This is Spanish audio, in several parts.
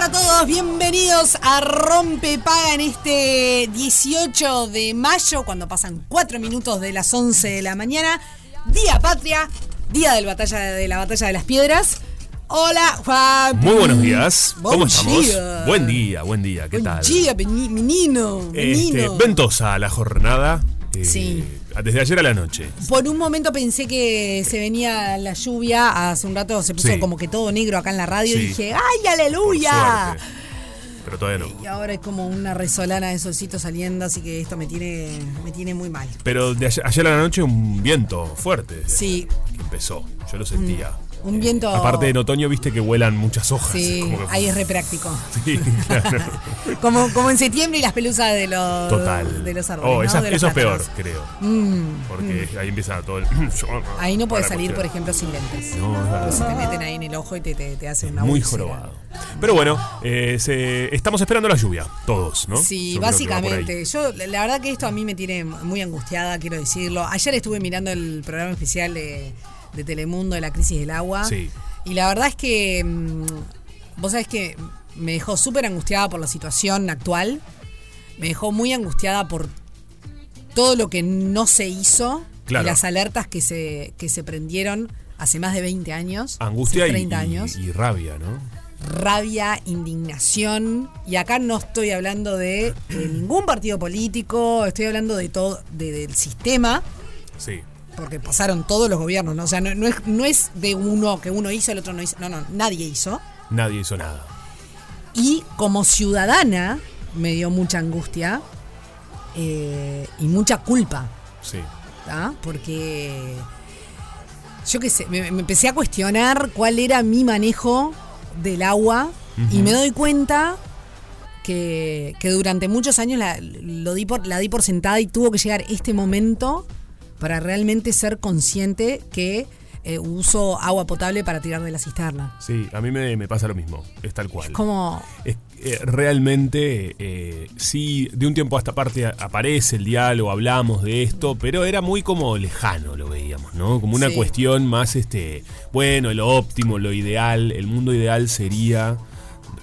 para todos, bienvenidos a Rompe Paga en este 18 de mayo, cuando pasan 4 minutos de las 11 de la mañana, Día Patria, Día del batalla, de la Batalla de las Piedras. Hola, Juan. Muy buenos días. ¿Cómo Buen estamos? día. Buen día, buen día. ¿Qué Buen tal? día, peni- menino, Este, menino. ventosa la jornada. eh, Sí. Desde ayer a la noche. Por un momento pensé que se venía la lluvia, hace un rato se puso Sí. como que todo negro acá en la radio y dije, ¡ay, aleluya! Pero todavía no. Y ahora es como una resolana de solcito saliendo, así que esto me tiene, me tiene muy mal. Pero de ayer, ayer a la noche un viento fuerte. Sí. Que empezó. Yo lo sentía. Un viento- Aparte en otoño viste que vuelan muchas hojas. Sí, como que- ahí es re práctico. Sí, claro. Como, como en septiembre y las pelusas de los, Total. de los árboles. Oh, ¿no? De eso es peor, creo. Mm, Porque ahí empieza todo el. Ahí no puedes salir, por ejemplo, sin lentes. No. Porque se te meten ahí en el ojo y te, te, te hacen una Muy jorobado. Pero bueno, eh, se- estamos esperando la lluvia, todos, ¿no? Sí, Yo básicamente. Yo, la la verdad que esto a mí me tiene muy angustiada, quiero decirlo. Ayer estuve mirando el programa especial de, de Telemundo de la crisis del agua. Sí. Y la verdad es que. mm, Vos sabés que me dejó súper angustiada por la situación actual. Me dejó muy angustiada por todo lo que no se hizo. Claro. Y las alertas que se, que se prendieron hace más de 20 años. Angustia hace y, 30 y- años y rabia, ¿no? rabia, indignación. Y acá no estoy hablando de, ningún partido político, estoy hablando de todo, de- del sistema, Sí. Porque pasaron todos los gobiernos, ¿no? O sea, no, no es, no es de uno que uno hizo, el otro no hizo. No, no, nadie hizo. Nadie hizo nada. Y como ciudadana me dio mucha angustia eh, y mucha culpa. Sí. ¿tá? Porque yo qué sé, me, me empecé a cuestionar cuál era mi manejo del agua y me doy cuenta que, que durante muchos años la, lo di por, la di por sentada y tuvo que llegar este momento para realmente ser consciente que eh, uso agua potable para tirar de la cisterna. Sí, a mí me, me pasa lo mismo. Es tal cual. Como, Es- eh, realmente, eh, sí, de un tiempo a esta parte aparece el diálogo, hablamos de esto, pero era muy como lejano, lo veíamos, ¿no? Como una Sí. cuestión más, este, bueno, lo óptimo, lo ideal, el mundo ideal sería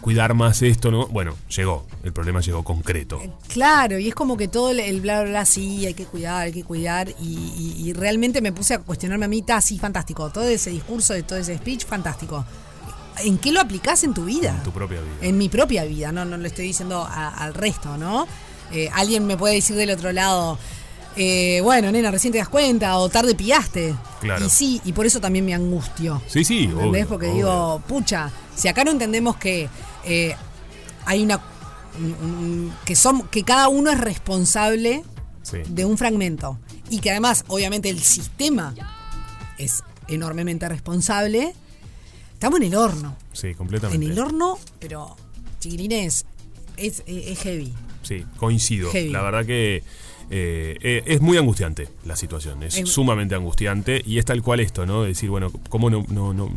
cuidar más esto, ¿no? Bueno, llegó, el problema llegó concreto. Claro, y es como que todo el, el bla, bla, bla, sí, hay que cuidar, hay que cuidar. Y, y- y realmente me puse a cuestionarme a mí, está sí, fantástico. Todo ese discurso, de todo ese speech, fantástico. ¿En qué lo aplicás en tu vida? En tu propia vida. En mi propia vida, no, no le estoy diciendo a- al resto, ¿no? Eh, alguien me puede decir del otro lado, eh, bueno, nena, recién te das cuenta, o tarde pillaste. Claro. Y sí, y por eso también me angustio. Sí, sí, ¿Entendés? obvio, Porque obvio. digo, pucha, si acá no entendemos que eh, hay una. Un- un- que, son, que cada uno es responsable Sí. de un fragmento. Y que además, obviamente, el sistema es enormemente responsable. Estamos en el horno. Sí, completamente. En el horno, pero chiquilines, es, es, es heavy. Sí, coincido. Heavy. La verdad que eh, eh, es muy angustiante la situación, es Es- sumamente angustiante y es tal cual esto, ¿no? De decir, bueno, ¿cómo no, no, no,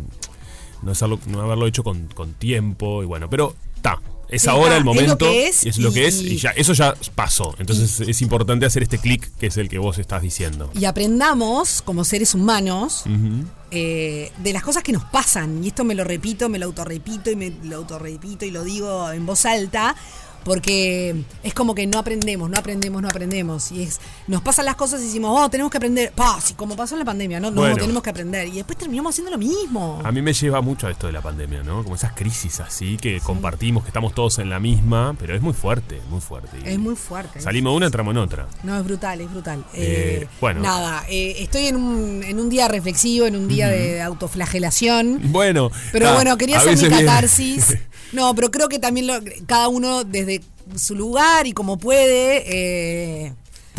no, hacerlo- no haberlo hecho con, con tiempo? Y bueno, pero está. Es Sí, ahora el es lo momento. que es es lo y- que es. Y ya, eso ya pasó. Entonces es importante hacer este clic que es el que vos estás diciendo. Y aprendamos, como seres humanos, eh, de las cosas que nos pasan. Y esto me lo repito, me lo autorrepito y me lo autorrepito y lo digo en voz alta. Porque es como que no aprendemos, no aprendemos, no aprendemos. Y es, nos pasan las cosas y decimos, oh, tenemos que aprender. Pa, sí, como pasó en la pandemia, no, no, Bueno. tenemos que aprender. Y después terminamos haciendo lo mismo. A mí me lleva mucho a esto de la pandemia, ¿no? Como esas crisis así que compartimos, que estamos todos en la misma, pero es muy fuerte, muy fuerte. Y Es muy fuerte. Salimos de una, entramos en otra. No, es brutal, es brutal. Eh, Eh, bueno. Nada, eh, estoy en un, en un día reflexivo, en un día de autoflagelación. Bueno. Pero ah, bueno, quería hacer mi catarsis. No, pero creo que también lo- cada uno desde su lugar y como puede. eh,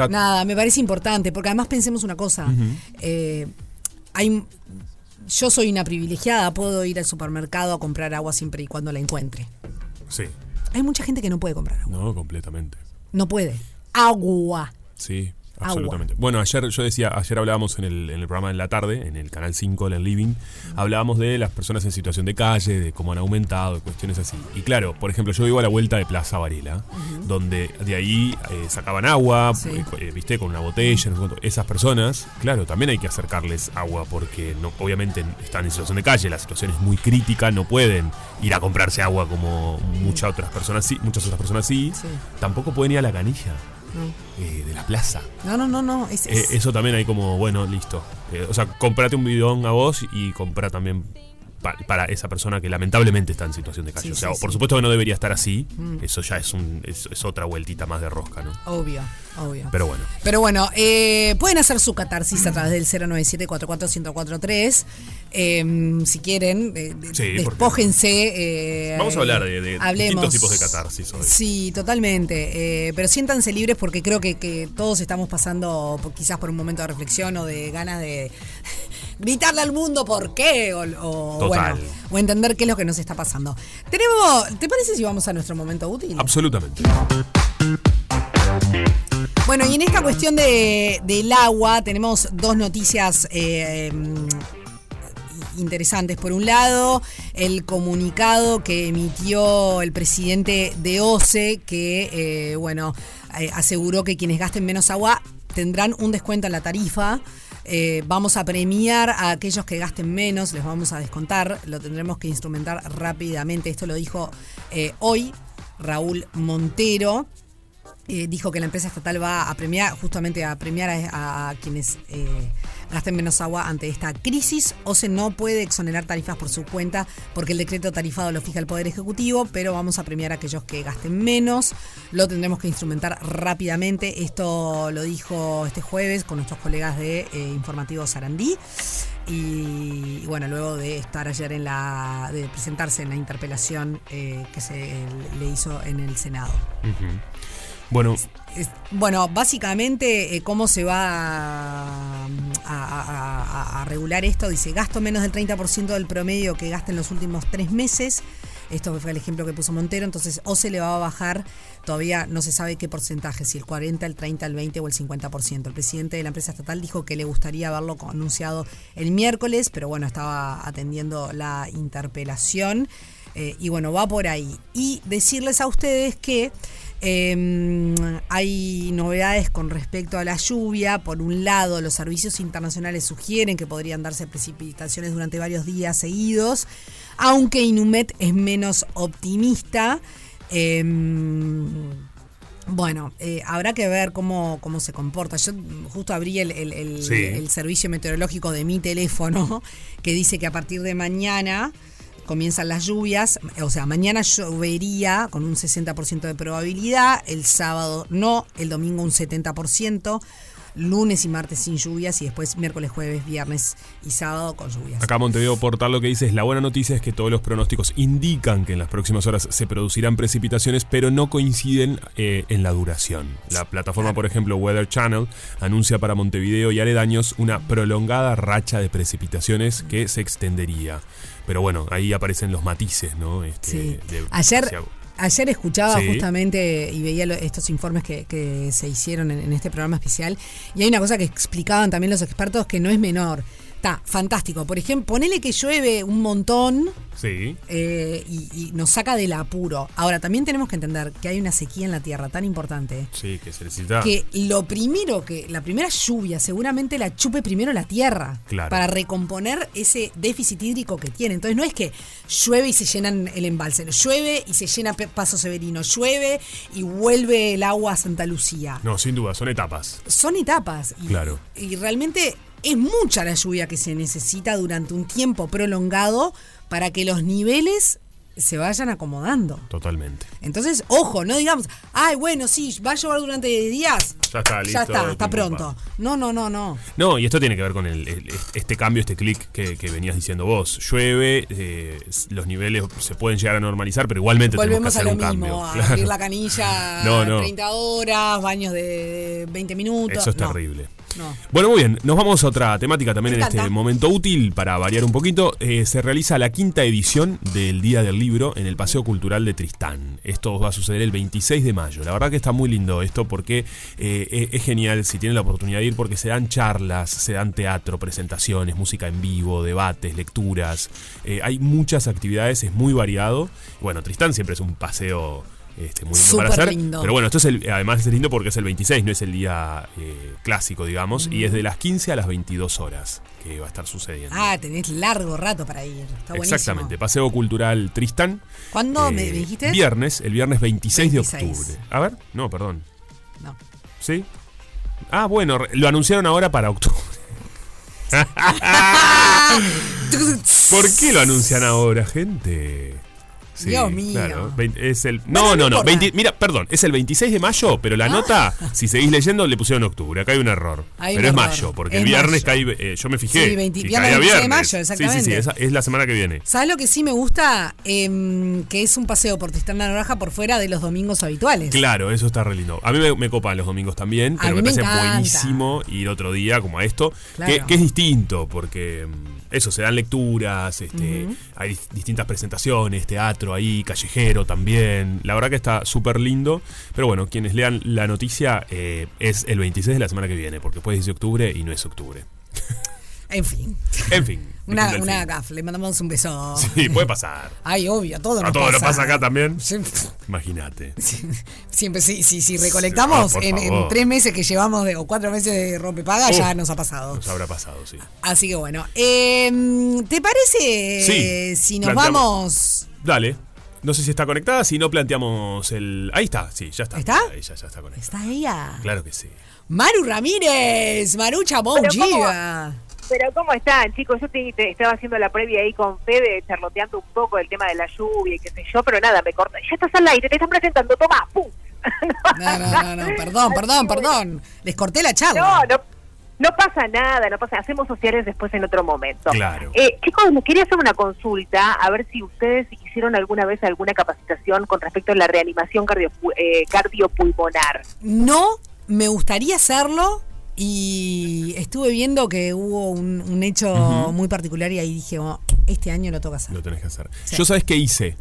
nada, me parece importante, porque además pensemos una cosa. eh, hay, yo soy una privilegiada, puedo ir al supermercado a comprar agua siempre y cuando la encuentre. Sí, Hay mucha gente que no puede comprar agua. no, completamente. No puede. Agua. Sí, Agua. absolutamente. Bueno, ayer yo decía, ayer hablábamos en el, en el programa de la tarde, en el canal 5 del Living, hablábamos de las personas en situación de calle, de cómo han aumentado, cuestiones así. Y claro, por ejemplo, yo vivo a la vuelta de Plaza Varela, donde de ahí eh, sacaban agua, Sí. eh, eh, viste, con una botella, no sé cuánto. Esas personas, claro, también hay que acercarles agua porque no, obviamente están en situación de calle, la situación es muy crítica, no pueden ir a comprarse agua como muchas otras personas sí, muchas otras personas sí. Sí. Tampoco pueden ir a la canilla No. eh, de la plaza. No, no, no, no. Es, Eh, es- eso también hay como, bueno, listo. Eh, o sea, comprate un bidón a vos y compra también pa- para esa persona que lamentablemente está en situación de calle. Sí, o sea, sí, por supuesto que no debería estar así. Mm. Eso ya es, un, es, es otra vueltita más de rosca, ¿no? Obvio, obvio. Pero bueno. Pero bueno, eh, pueden hacer su catarsis a través del 097-44143. Eh, si quieren, eh, despójense. eh, Vamos a hablar de- de distintos tipos de catarsis hoy. Sí, totalmente. eh, pero siéntanse libres porque creo que, que todos estamos pasando quizás por un momento de reflexión o de ganas de gritarle al mundo por qué o, bueno, o entender qué es lo que nos está pasando. Tenemos, ¿te parece si vamos a nuestro momento útil? Absolutamente. Bueno, y en esta cuestión de, del agua tenemos dos noticias eh, mm, interesantes. Por un lado, el comunicado que emitió el presidente de OCE, que, eh, bueno, eh, aseguró que quienes gasten menos agua tendrán un descuento en la tarifa. Eh, vamos a premiar a aquellos que gasten menos, les vamos a descontar, lo tendremos que instrumentar rápidamente. Esto lo dijo eh, hoy Raúl Montero eh, dijo que la empresa estatal va a premiar, justamente a premiar a, quienes gasten menos agua ante esta crisis. O se no puede exonerar tarifas por su cuenta porque el decreto tarifado lo fija el Poder Ejecutivo, pero vamos a premiar a aquellos que gasten menos. Lo tendremos que instrumentar rápidamente. Esto lo dijo este jueves con nuestros colegas de eh, Informativo Sarandí. Y, bueno, luego de estar ayer en la. de presentarse en la interpelación eh, que se le hizo en el Senado. Bueno, bueno, básicamente, eh, ¿cómo se va a regular esto? Dice, gasto menos del 30% del promedio que gasta en los últimos tres meses. Esto fue el ejemplo que puso Montero. Entonces, o se le va a bajar, todavía no se sabe qué porcentaje, si el 40, el 30, el 20 o el 50%. El presidente de la empresa estatal dijo que le gustaría haberlo anunciado el miércoles, pero bueno, estaba atendiendo la interpelación. Eh, y bueno, va por ahí. Y decirles a ustedes que eh, hay novedades con respecto a la lluvia. Por un lado, los servicios internacionales sugieren que podrían darse precipitaciones durante varios días seguidos, aunque Inumet es menos optimista. Eh, bueno, eh, habrá que ver cómo, cómo se comporta. Yo justo abrí el, el- el- Sí. el servicio meteorológico de mi teléfono, que dice que a partir de mañana comienzan las lluvias. O sea, mañana llovería con un 60% de probabilidad, el sábado no, el domingo un 70%. lunes y martes sin lluvias y después miércoles, jueves, viernes y sábado con lluvias. Acá Montevideo Portal lo que dice es la buena noticia es que todos los pronósticos indican que en las próximas horas se producirán precipitaciones, pero no coinciden eh, en la duración. La plataforma, por ejemplo, Weather Channel anuncia para Montevideo y aledaños una prolongada racha de precipitaciones que se extendería. Pero bueno, ahí aparecen los matices, ¿no? Este, Sí. de- Ayer, hacia- ayer escuchaba Sí. justamente y veía lo- estos informes que, que se hicieron en, en este programa especial y hay una cosa que explicaban también los expertos que no es menor. Está fantástico. Por ejemplo, ponele que llueve un montón Sí. eh, y, y nos saca del apuro. Ahora, también tenemos que entender que hay una sequía en la tierra tan importante Sí, que se necesita. que lo primero que, la primera lluvia seguramente la chupe primero la tierra Claro. para recomponer ese déficit hídrico que tiene. Entonces no es que llueve y se llenan el embalse, llueve y se llena Paso Severino, llueve y vuelve el agua a Santa Lucía. No, sin duda, son etapas. Son etapas y, Claro. y realmente es mucha la lluvia que se necesita durante un tiempo prolongado para que los niveles se vayan acomodando. Totalmente. Entonces, ojo, no digamos, ay, bueno, sí, va a llover durante días. Ya está, listo. Ya está, está pronto. No, no, no, no. No, y esto tiene que ver con el, el- este cambio, este clic que, que venías diciendo vos. Llueve, eh, los niveles se pueden llegar a normalizar, pero igualmente Volvemos tenemos que a hacer lo un mismo, cambio. a Claro. abrir la canilla No, no. 30 horas, baños de 20 minutos. Eso es No, terrible. No. Bueno, muy bien, nos vamos a otra temática también en este momento útil para variar un poquito. Eh, se realiza la quinta edición del Día del Libro en el Paseo Cultural de Tristán. Esto va a suceder el 26 de mayo. La verdad que está muy lindo esto porque eh, es, es genial si tienen la oportunidad de ir porque se dan charlas, se dan teatro, presentaciones, música en vivo, debates, lecturas. Eh, hay muchas actividades, es muy variado. Bueno, Tristán siempre es un paseo... Este, muy lindo para hacer. lindo. Pero bueno, esto es el, además es lindo porque es el 26, no es el día eh, clásico, digamos, y es de las 15 a las 22 horas que va a estar sucediendo. Ah, tenés largo rato para ir. Está buenísimo. Exactamente, Paseo Cultural Tristán. ¿Cuándo me Eh, dijiste? Viernes, el viernes 26, 26. de octubre. A ver, no, perdón. No. ¿Sí? Ah, bueno, lo anunciaron ahora para octubre. ¿Por qué lo anuncian ahora, gente? Sí, Dios mío. claro. Es el, no, no no, no. importa. 20 mira, perdón, es el 26 de mayo, pero la nota, si seguís leyendo, le pusieron octubre. Acá hay un error. Hay pero un es error. mayo, porque Es el viernes mayo. cae. eh, yo me fijé. Sí, 20 y viernes caía 26 de mayo, Sí, sí, sí, exactamente. esa es la semana que viene. ¿Sabes lo que sí me gusta? Em, que es un paseo por Tristán la Naranja por fuera de los domingos habituales. Claro, eso está re lindo. A mí me, me copan los domingos también, pero me me parece encanta. buenísimo ir otro día como a esto, Claro. que, que es distinto, porque mm, eso, se dan lecturas, este, hay dis- distintas presentaciones, teatro ahí, callejero también. La verdad que está súper lindo, pero bueno, quienes lean la noticia eh, es el 26 de la semana que viene, porque después dice octubre y no es octubre. En fin. En fin. Una, una gaf, le mandamos un beso. Sí, puede pasar. Ay, obvio, todo ¿A nos todo pasa. lo pasa acá también? Sí, Imagínate. Siempre, si, si, si recolectamos Ah, por en, en favor. tres meses que llevamos de, o cuatro meses de rompepaga, Uf. ya nos ha pasado. Nos habrá pasado, sí. Así que bueno. em, ¿Te parece Sí, si nos planteamos- vamos? Dale. No sé si está conectada, si no planteamos el. Ahí está, sí, ya está. ¿Está? Ahí ya, está conectada. Está ella. Claro que sí. Maru Ramírez, Marucha Pero ¿cómo? Pero ¿cómo están, chicos? Yo te, te estaba haciendo la previa ahí con Fede, charloteando un poco el tema de la lluvia y qué sé yo, pero nada, me corta. Ya estás al aire, te están presentando, toma, ¡pum! No, no, no, no, perdón, perdón, perdón. Les corté la charla. No, no, no pasa nada, no pasa Hacemos sociales después en otro momento. Claro. Eh, chicos, les quería hacer una consulta, a ver si ustedes hicieron alguna vez alguna capacitación con respecto a la reanimación cardio, eh, cardiopulmonar. No, me gustaría hacerlo y estuve viendo que hubo un, un hecho muy particular y ahí dije, oh, este año lo toca hacer. Lo tenés que hacer. Sí. Yo, ¿sabes qué hice?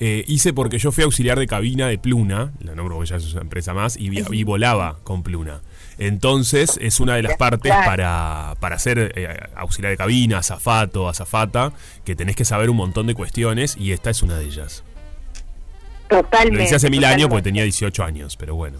Eh, hice porque yo fui auxiliar de cabina de Pluna, la nombro porque ya es una empresa más, y, volaba con Pluna. Entonces, es una de las partes para, para ser eh, auxiliar de cabina, azafato, azafata, que tenés que saber un montón de cuestiones, y esta es una de ellas. Totalmente. Lo hice hace mil años porque tenía 18 años, pero bueno.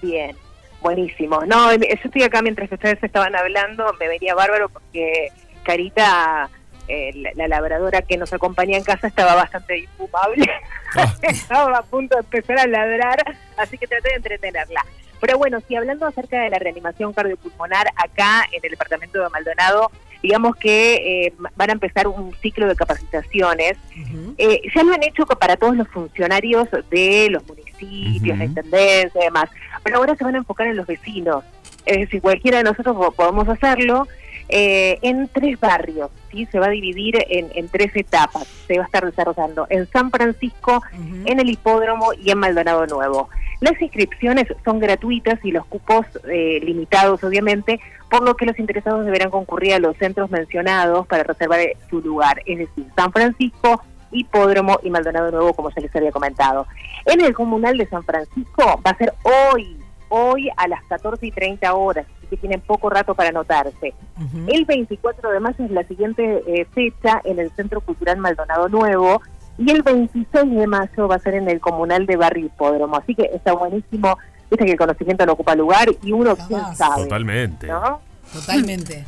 Bien, buenísimo. No, em, yo estoy acá mientras que ustedes estaban hablando, me venía bárbaro porque Carita, eh, la, la labradora que nos acompaña en casa, estaba bastante infumable. Ah. estaba a punto de empezar a ladrar, así que traté de entretenerla. Pero bueno, si hablando acerca de la reanimación cardiopulmonar, acá en el departamento de Maldonado, digamos que eh, van a empezar un ciclo de capacitaciones Ujú. eh, ya lo han hecho para todos los funcionarios de los municipios, Ujú. la intendencia y demás, pero ahora se van a enfocar en los vecinos. es decir, cualquiera de nosotros po- podemos hacerlo, eh, en tres barrios, ¿sí? Se va a dividir en, en tres etapas, se va a estar desarrollando en San Francisco, en el Hipódromo y en Maldonado Nuevo. Las inscripciones son gratuitas y los cupos eh, limitados, obviamente, por lo que los interesados deberán concurrir a los centros mencionados para reservar eh, su lugar, es decir, San Francisco, Hipódromo y Maldonado Nuevo, como ya les había comentado. En el Comunal de San Francisco va a ser hoy, hoy a las 14 y 30 horas, así que tienen poco rato para anotarse. El 24 de mayo es la siguiente eh, fecha en el Centro Cultural Maldonado Nuevo y el 26 de mayo va a ser en el Comunal de Barrio Hipódromo. Así que está buenísimo, viste que el conocimiento no ocupa lugar y uno quién sabe, Totalmente. ¿no? Totalmente.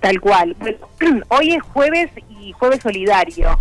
Tal cual. Bueno, hoy es jueves y jueves solidario,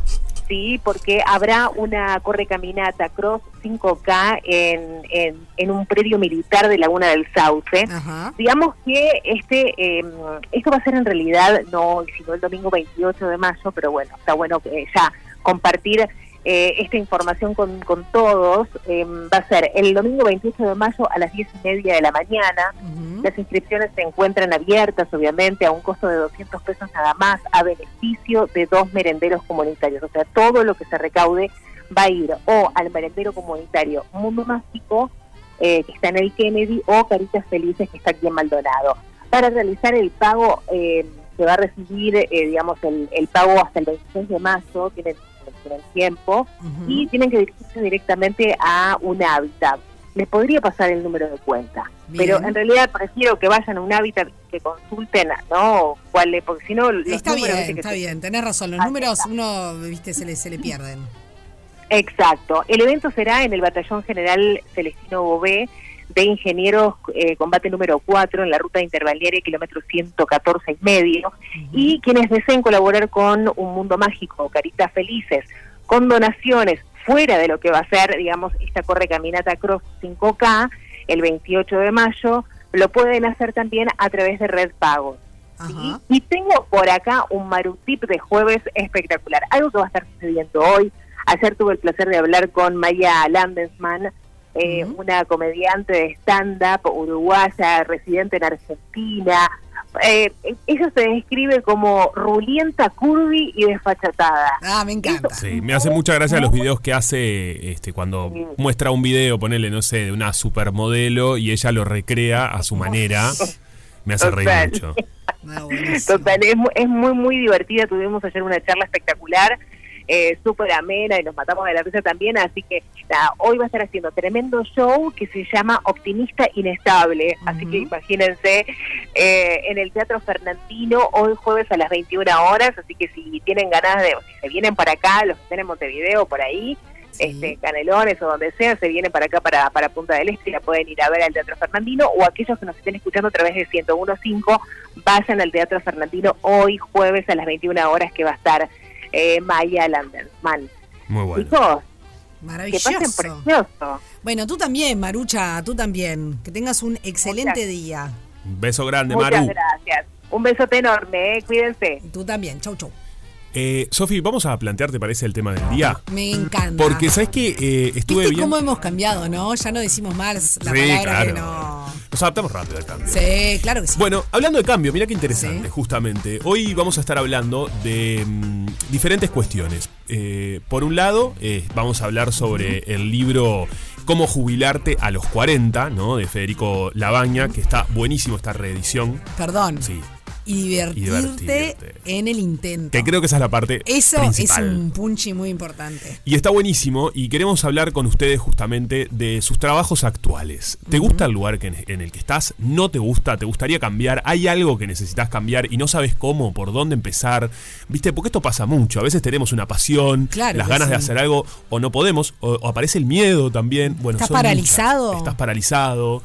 ¿sí? Porque habrá una correcaminata Cross 5K en, en, en un predio militar de Laguna del Sauce. Ajá. Digamos que este eh, esto va a ser en realidad no hoy, sino el domingo 28 de mayo, pero bueno, está bueno que ya compartir eh, esta información con, con todos. Eh, va a ser el domingo 28 de mayo a las 10 y media de la mañana. Las inscripciones se encuentran abiertas, obviamente, a un costo de 200 pesos nada más, a beneficio de dos merenderos comunitarios. O sea, todo lo que se recaude va a ir o al merendero comunitario Mundo Mágico, eh, que está en el Kennedy, o Caritas Felices, que está aquí en Maldonado. Para realizar el pago, eh, se va a recibir, eh, digamos, el, el pago hasta el 26 de mayo, tienen, tienen tiempo, Ujú. y tienen que dirigirse directamente a un hábitat. Les podría pasar el número de cuenta, Bien. pero en realidad prefiero que vayan a un hábitat que consulten, ¿no? ¿Cuál es? Porque si no, los Está bien, que está se- bien, tenés razón. Los números está. uno, viste, se le, se le pierden. Exacto. El evento será en el Batallón General Celestino Bové de Ingenieros eh, Combate número 4 en la ruta interbalnearia kilómetro 114 y medio. Y quienes deseen colaborar con Un Mundo Mágico, Caritas Felices, con donaciones fuera de lo que va a ser, digamos, esta corre caminata Cross 5K el 28 de mayo, lo pueden hacer también a través de Red. Ajá. Y tengo por acá un Marutip de jueves espectacular, algo que va a estar sucediendo hoy. Ayer tuve el placer de hablar con Maya Landesman, eh, una comediante de stand-up uruguaya, residente en Argentina. Eh, ella se describe como rulienta, curvy y desfachatada. Ah, me encanta. Sí, me hace mucha gracia los videos que hace este cuando Sí. muestra un video, ponele, no sé, de una supermodelo y ella lo recrea a su manera. Me hace reír mucho. Ah. Total, es muy, muy divertida. Tuvimos ayer una charla espectacular, eh, súper amena y nos matamos de la risa también. Así que nada, hoy va a estar haciendo tremendo show que se llama Optimista Inestable. Así que imagínense eh, en el Teatro Fernandino, hoy jueves a las 21 horas. Así que si tienen ganas de, si se vienen para acá, los que estén en Montevideo, por ahí. Este, Canelones o donde sea, se vienen para acá, para, para Punta del Este, y la pueden ir a ver al Teatro Fernandino, o aquellos que nos estén escuchando a través de 101.5, vayan al Teatro Fernandino hoy jueves a las 21 horas que va a estar eh, Maya Landersman. Muy bueno. Chicos, que pasen Maravilloso. precioso. Bueno, tú también, Marucha, tú también. Que tengas un excelente Muchas- día. Un beso grande, Muchas Maru. gracias. Un besote enorme, eh, cuídense. Tú también. Chau, chau. Eh, Sofi, vamos a plantear, ¿te parece el tema del día? Me encanta. Porque, ¿sabes qué? Eh, estuve ¿Viste bien. cómo hemos cambiado, no? Ya no decimos más la Sí, palabra que claro. no. Nos adaptamos rápido al cambio. Sí, claro que sí. Bueno, hablando de cambio, mira qué interesante, Sí. justamente. Hoy vamos a estar hablando de mm, diferentes cuestiones. Eh, por un lado, eh, vamos a hablar sobre el libro Cómo jubilarte a los 40, ¿no? De Federico Labaña, que está buenísimo esta reedición. Perdón. Sí. Y divertirte, divertirte. en el intento. Que creo que esa es la parte Eso principal. es un punchi muy importante. Y está buenísimo y queremos hablar con ustedes justamente de sus trabajos actuales. ¿Te gusta el lugar que en, el que estás? ¿No te gusta? ¿Te gustaría cambiar? ¿Hay algo que necesitas cambiar y no sabes cómo, por dónde empezar? ¿Viste? Porque esto pasa mucho. A veces tenemos una pasión, Claro las ganas de hacer algo o no podemos, o, o aparece el miedo también. Bueno, ¿Estás muchas. paralizado? Estás paralizado.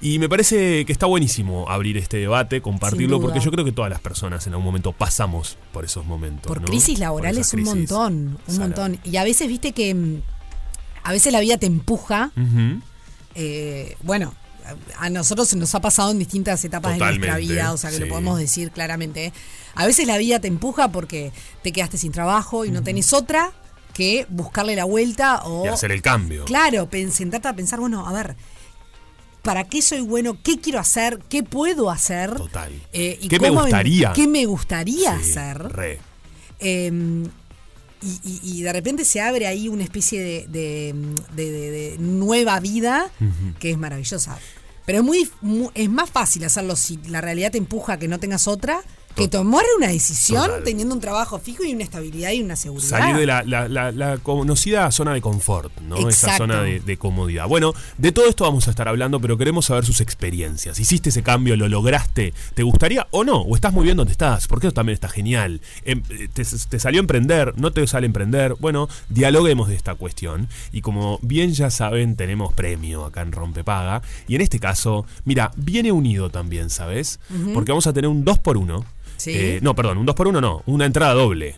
Y me parece que está buenísimo abrir este debate, compartirlo, porque yo creo que todas las personas en algún momento pasamos por esos momentos. Por ¿no? crisis Por laborales un montón, un montón. Y a veces, viste que mm, a veces la vida te empuja. Eh, bueno, a nosotros nos ha pasado en distintas etapas de nuestra vida, o sea que sí. lo podemos decir claramente. A veces la vida te empuja porque te quedaste sin trabajo y no tenés otra que buscarle la vuelta o... Y hacer el cambio. Claro, sentarte a pensar, bueno, a ver, para qué soy bueno, qué quiero hacer, qué puedo hacer. Total. eh, y ¿Qué me gustaría? ¿Qué me gustaría Sí, hacer? Re. Eh, y, y- y de repente se abre ahí una especie de, de- de- de- de nueva vida que es maravillosa. Pero es muy, mu- es más fácil hacerlo si la realidad te empuja a que no tengas otra que tomar una decisión Total. teniendo un trabajo fijo y una estabilidad y una seguridad. Salir de la, la- la- la conocida zona de confort, ¿no? Esa zona de, de comodidad. Bueno, de todo esto vamos a estar hablando, pero queremos saber sus experiencias. ¿Hiciste ese cambio? ¿Lo lograste? ¿Te gustaría o no? ¿O estás muy bien donde estás? Porque eso también está genial. Em- eh, ¿Te, te salió a emprender? ¿No te sale a emprender? Bueno, dialoguemos de esta cuestión. Y como bien ya saben, tenemos premio acá en Rompepaga. Y en este caso, mira, viene unido también, ¿sabes? Porque vamos a tener un 2 por 1 Sí. no, perdón, un 2 por 1 no, una entrada doble.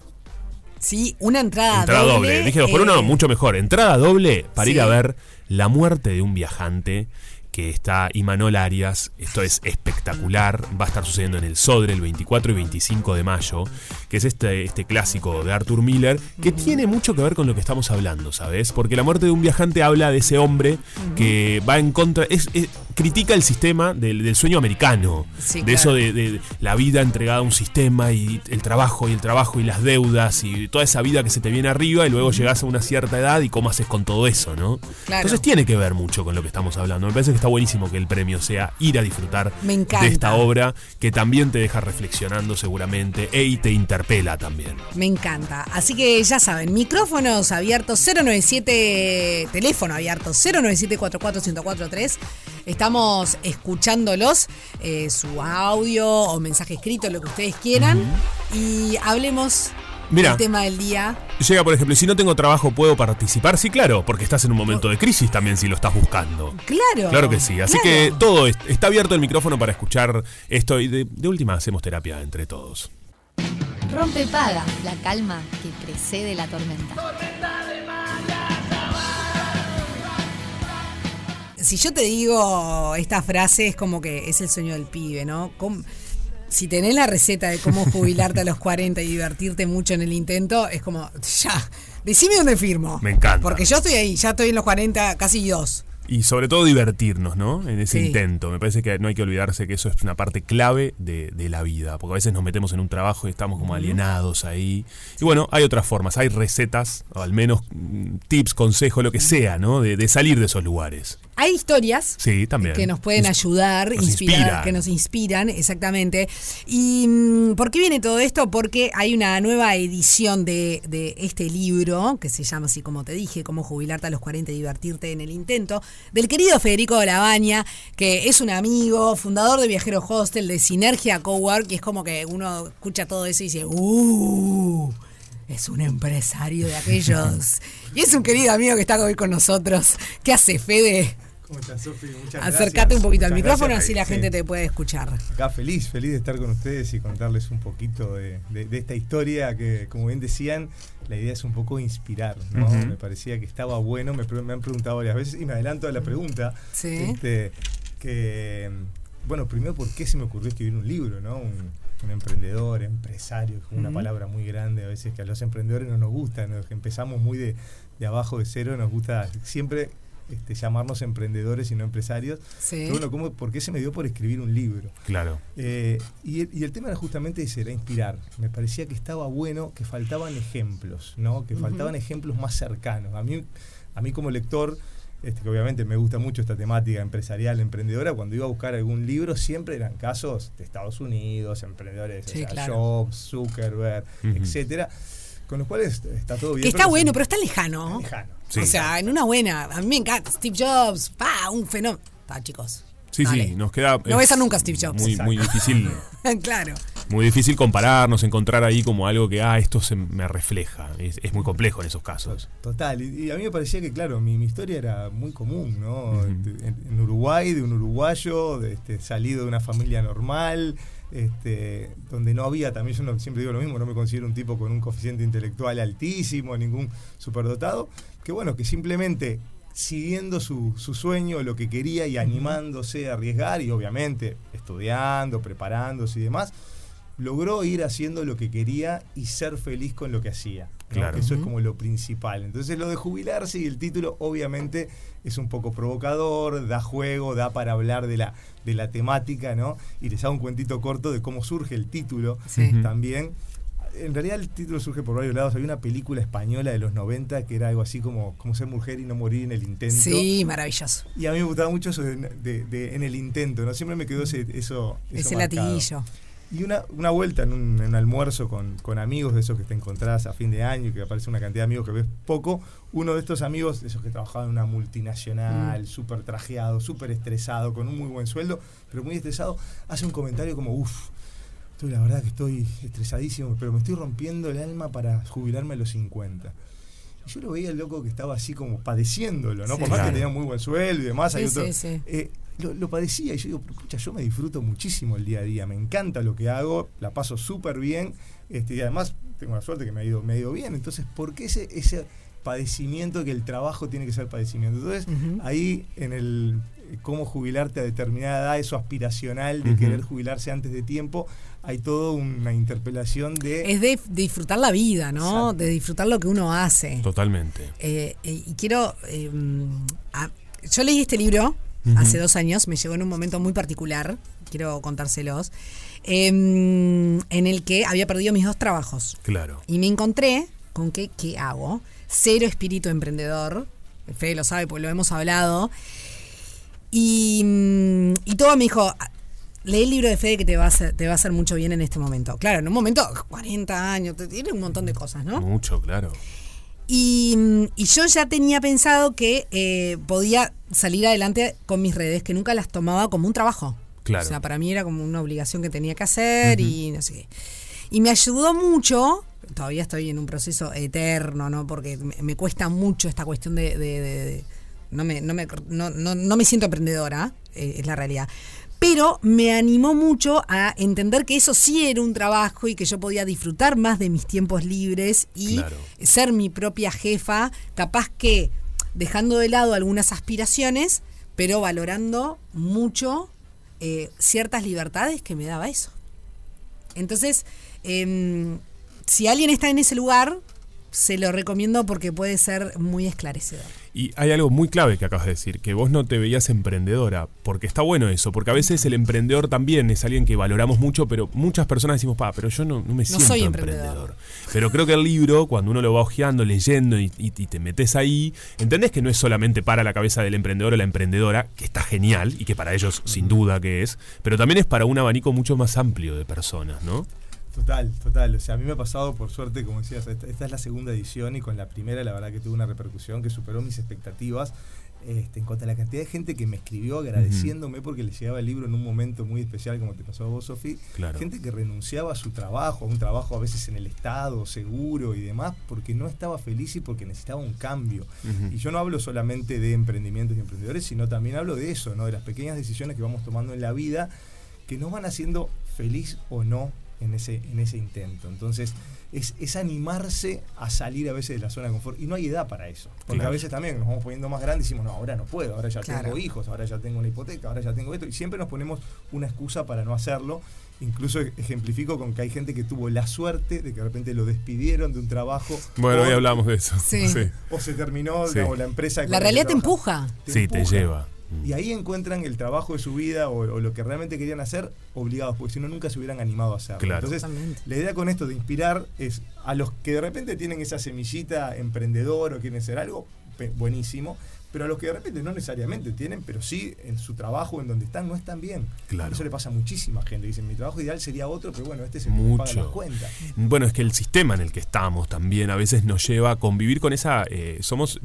Sí, una entrada, Entrada doble. Dije dos por uno, eh, no, mucho mejor. Entrada doble para sí. ir a ver La muerte de un viajante que está Imanol Arias. Esto es espectacular. Va a estar sucediendo en el Sodre el 24 y 25 de mayo, que es este, este clásico de Arthur Miller, que tiene mucho que ver con lo que estamos hablando, ¿sabes? Porque La muerte de un viajante habla de ese hombre que va en contra, es, es- critica el sistema del, del sueño americano, Sí, de claro. eso de, de la vida entregada a un sistema y el trabajo y el trabajo y las deudas y toda esa vida que se te viene arriba y luego llegas a una cierta edad y cómo haces con todo eso, ¿no? Claro. Entonces tiene que ver mucho con lo que estamos hablando. Me parece que está buenísimo que el premio sea ir a disfrutar de esta obra que también te deja reflexionando seguramente e y te interpela también. Me encanta. Así que ya saben, micrófonos abiertos 097, teléfono abierto 097 44143 Estamos escuchándolos, eh, su audio o mensaje escrito, lo que ustedes quieran. Y hablemos Mira. del tema del día. Llega, por ejemplo, y si no tengo trabajo, ¿puedo participar? Sí, claro, porque estás en un momento de crisis también si lo estás buscando. Claro. Claro que sí. Así claro. que todo es- está abierto el micrófono para escuchar esto y de, de última hacemos terapia entre todos. Rompe paga, la calma que precede la tormenta. Si yo te digo esta frase, es como que es el sueño del pibe, ¿no? Si tenés la receta de cómo jubilarte a los 40 y divertirte mucho en el intento, es como, ya, decime dónde firmo. Me encanta. Porque yo estoy ahí, ya estoy en los 40, casi dos. Y sobre todo divertirnos, ¿no? En ese Sí. intento. Me parece que no hay que olvidarse que eso es una parte clave de, de la vida. Porque a veces nos metemos en un trabajo y estamos como alienados ahí. Y bueno, hay otras formas. Hay recetas, o al menos mm, tips, consejos, lo que sea, ¿no? De, de salir de esos lugares. Hay historias Sí, también. que nos pueden ayudar, nos inspirar, inspiran. que nos inspiran, exactamente. ¿Y mm, por qué viene todo esto? Porque hay una nueva edición de, de este libro, que se llama así como te dije, Cómo jubilarte a los 40 y divertirte en el intento, del querido Federico Labaña, que es un amigo, fundador de Viajero Hostel, de Sinergia Cowork, y es como que uno escucha todo eso y dice, ¡uh! Es un empresario de aquellos. y es un querido amigo que está hoy con nosotros. ¿Qué hace, Fede? ¿Cómo estás, Sofi? Muchas Acércate gracias. un poquito al micrófono, gracias. así la Sí. gente te puede escuchar. Acá feliz, feliz de estar con ustedes y contarles un poquito de, de- de esta historia que, como bien decían, la idea es un poco inspirar, ¿no? Me parecía que estaba bueno, me, han preguntado varias veces y me adelanto a la pregunta. Sí. este, que, bueno, primero, ¿por qué se me ocurrió escribir un libro, ¿no? Un, un emprendedor, empresario, es una palabra muy grande a veces que a los emprendedores no nos gusta, empezamos muy de, de abajo de cero, nos gusta siempre este, llamarnos emprendedores y no empresarios. Sí. Pero bueno, ¿cómo, ¿por qué se me dio por escribir un libro? Claro. Eh, y, el, y el tema era justamente ese, era inspirar. Me parecía que estaba bueno, que faltaban ejemplos, ¿no? Que faltaban ejemplos más cercanos. A mí, a mí como lector, este, que obviamente me gusta mucho esta temática empresarial, emprendedora, cuando iba a buscar algún libro siempre eran casos de Estados Unidos, emprendedores, o Sí, sea, claro. Jobs, Zuckerberg, Ujú. etcétera. Con los cuales está todo bien. Que está pero bueno, pero está lejano. lejano. Sí. O sea, en una buena. A mí me encanta. Steve Jobs, pa, un fenómeno. Pa, chicos. Sí, Dale. sí, nos queda. No ves a nunca Steve Jobs. Muy, muy difícil. claro. Muy difícil compararnos, encontrar ahí como algo que, ah, esto se me refleja. Es, es muy complejo en esos casos. Total, y, y a mí me parecía que, claro, mi, mi historia era muy común, ¿no? Este, en, en Uruguay, de un uruguayo, de, este, salido de una familia normal, este, donde no había, también yo no- siempre digo lo mismo, no me considero un tipo con un coeficiente intelectual altísimo, ningún superdotado, que bueno, que simplemente siguiendo su, su sueño, lo que quería y animándose a arriesgar y obviamente estudiando, preparándose y demás, logró ir haciendo lo que quería y ser feliz con lo que hacía. Claro. Eso es como lo principal. Entonces lo de jubilarse y el título obviamente es un poco provocador, da juego, da para hablar de la, de la temática, ¿no? Y les hago un cuentito corto de cómo surge el título Sí. también. En realidad el título surge por varios lados. Hay una película española de los 90 que era algo así como, como ser mujer y no morir en el intento. Sí, maravilloso. Y a mí me gustaba mucho eso de, de- de- en el intento, ¿no? Siempre me quedó ese, eso, eso Ese marcado. latiguillo. Y una, una vuelta en un, en un almuerzo con, con amigos de esos que te encontrás a fin de año y que aparece una cantidad de amigos que ves poco. Uno de estos amigos, de esos que trabajaban en una Mm. multinacional, súper trajeado, súper estresado, con un muy buen sueldo, pero muy estresado, hace un comentario como, uff, estoy la verdad que estoy estresadísimo, pero me estoy rompiendo el alma para jubilarme a los 50. Y yo lo veía el loco que estaba así como padeciéndolo, ¿no? Sí. Por más Claro. que tenía muy buen sueldo y demás, hay Sí, otro- sí, sí. eh, lo, lo padecía y yo digo, escucha, yo me disfruto muchísimo el día a día, me encanta lo que hago, la paso súper bien este, y además tengo la suerte que me ha ido, me ha ido bien, entonces, ¿por qué ese, ese padecimiento que el trabajo tiene que ser padecimiento? Entonces, ahí en el cómo jubilarte a determinada edad, eso aspiracional de querer jubilarse antes de tiempo, hay toda una interpelación de... Es de, de disfrutar la vida, ¿no? Exacto. De disfrutar lo que uno hace. Totalmente. Eh, eh, y quiero. eh, a- yo leí este libro hace dos años, me llegó en un momento muy particular, quiero contárselos, eh, en el que había perdido mis dos trabajos. Claro. Y me encontré con que, ¿qué hago? Cero espíritu emprendedor. Fede lo sabe, porque lo hemos hablado. Y, mm, y todo me dijo, "Ah, lee el libro de Fede que te va, a hacer, te va a hacer mucho bien en este momento. Claro, en un momento, 40 años, tiene un montón de cosas, ¿no? Mucho, claro. Y, mm, y yo ya tenía pensado que eh, podía salir adelante con mis redes, que nunca las tomaba como un trabajo. Claro. O sea, para mí era como una obligación que tenía que hacer y no sé qué. Y me ayudó mucho, todavía estoy en un proceso eterno, ¿no? Porque me, me cuesta mucho esta cuestión de... de- de- de- no, me, no, me, no, no- no me siento emprendedora, eh, es la realidad. Pero me animó mucho a entender que eso sí era un trabajo y que yo podía disfrutar más de mis tiempos libres y Claro. ser mi propia jefa, capaz que dejando de lado algunas aspiraciones, pero valorando mucho eh, ciertas libertades que me daba eso. Entonces, em, si alguien está en ese lugar, se lo recomiendo porque puede ser muy esclarecedor. Y hay algo muy clave que acabas de decir, que vos no te veías emprendedora, porque está bueno eso, porque a veces el emprendedor también es alguien que valoramos mucho, pero muchas personas decimos, pa, pero yo no, no me siento soy emprendedor. emprendedor. Pero creo que el libro, cuando uno lo va hojeando, leyendo y, y- y te metes ahí, entendés que no es solamente para la cabeza del emprendedor o la emprendedora, que está genial y que para ellos sin duda que es, pero también es para un abanico mucho más amplio de personas, ¿no? Total, total. O sea, a mí me ha pasado, por suerte, como decías, esta, esta es la segunda edición y con la primera, la verdad que tuvo una repercusión que superó mis expectativas. Este, en cuanto a la cantidad de gente que me escribió agradeciéndome porque le llegaba el libro en un momento muy especial, como te pasó a vos, Sofi. Claro. Gente que renunciaba a su trabajo, a un trabajo a veces en el Estado, seguro y demás, porque no estaba feliz y porque necesitaba un cambio. Y yo no hablo solamente de emprendimientos y emprendedores, sino también hablo de eso, ¿no? De las pequeñas decisiones que vamos tomando en la vida que nos van haciendo feliz o no en ese, en ese intento. Entonces, es, es animarse a salir a veces de la zona de confort. Y no hay edad para eso. Porque Claro. a veces también nos vamos poniendo más grandes y decimos, no, ahora no puedo, ahora ya Claro. tengo hijos, ahora ya tengo una hipoteca, ahora ya tengo esto. Y siempre nos ponemos una excusa para no hacerlo. Incluso ejemplifico con que hay gente que tuvo la suerte de que de repente lo despidieron de un trabajo. Bueno, o- hoy hablamos de eso. Sí. O se terminó Sí. digamos, la empresa. La realidad te empuja. Sí, te lleva. Mm. Y ahí encuentran el trabajo de su vida o, o lo que realmente querían hacer obligados, porque si no nunca se hubieran animado a hacerlo. Claro. Entonces, Totalmente. la idea con esto de inspirar es a los que de repente tienen esa semillita emprendedor o quieren hacer algo, buenísimo, pero a los que de repente no necesariamente tienen, pero sí en su trabajo, en donde están, no están bien. Claro. Eso le pasa a muchísima gente. Dicen, mi trabajo ideal sería otro, pero bueno, este es el que me paga Mucho. las cuentas. Bueno, es que el sistema en el que estamos también a veces nos lleva a convivir con esa... eh, somos,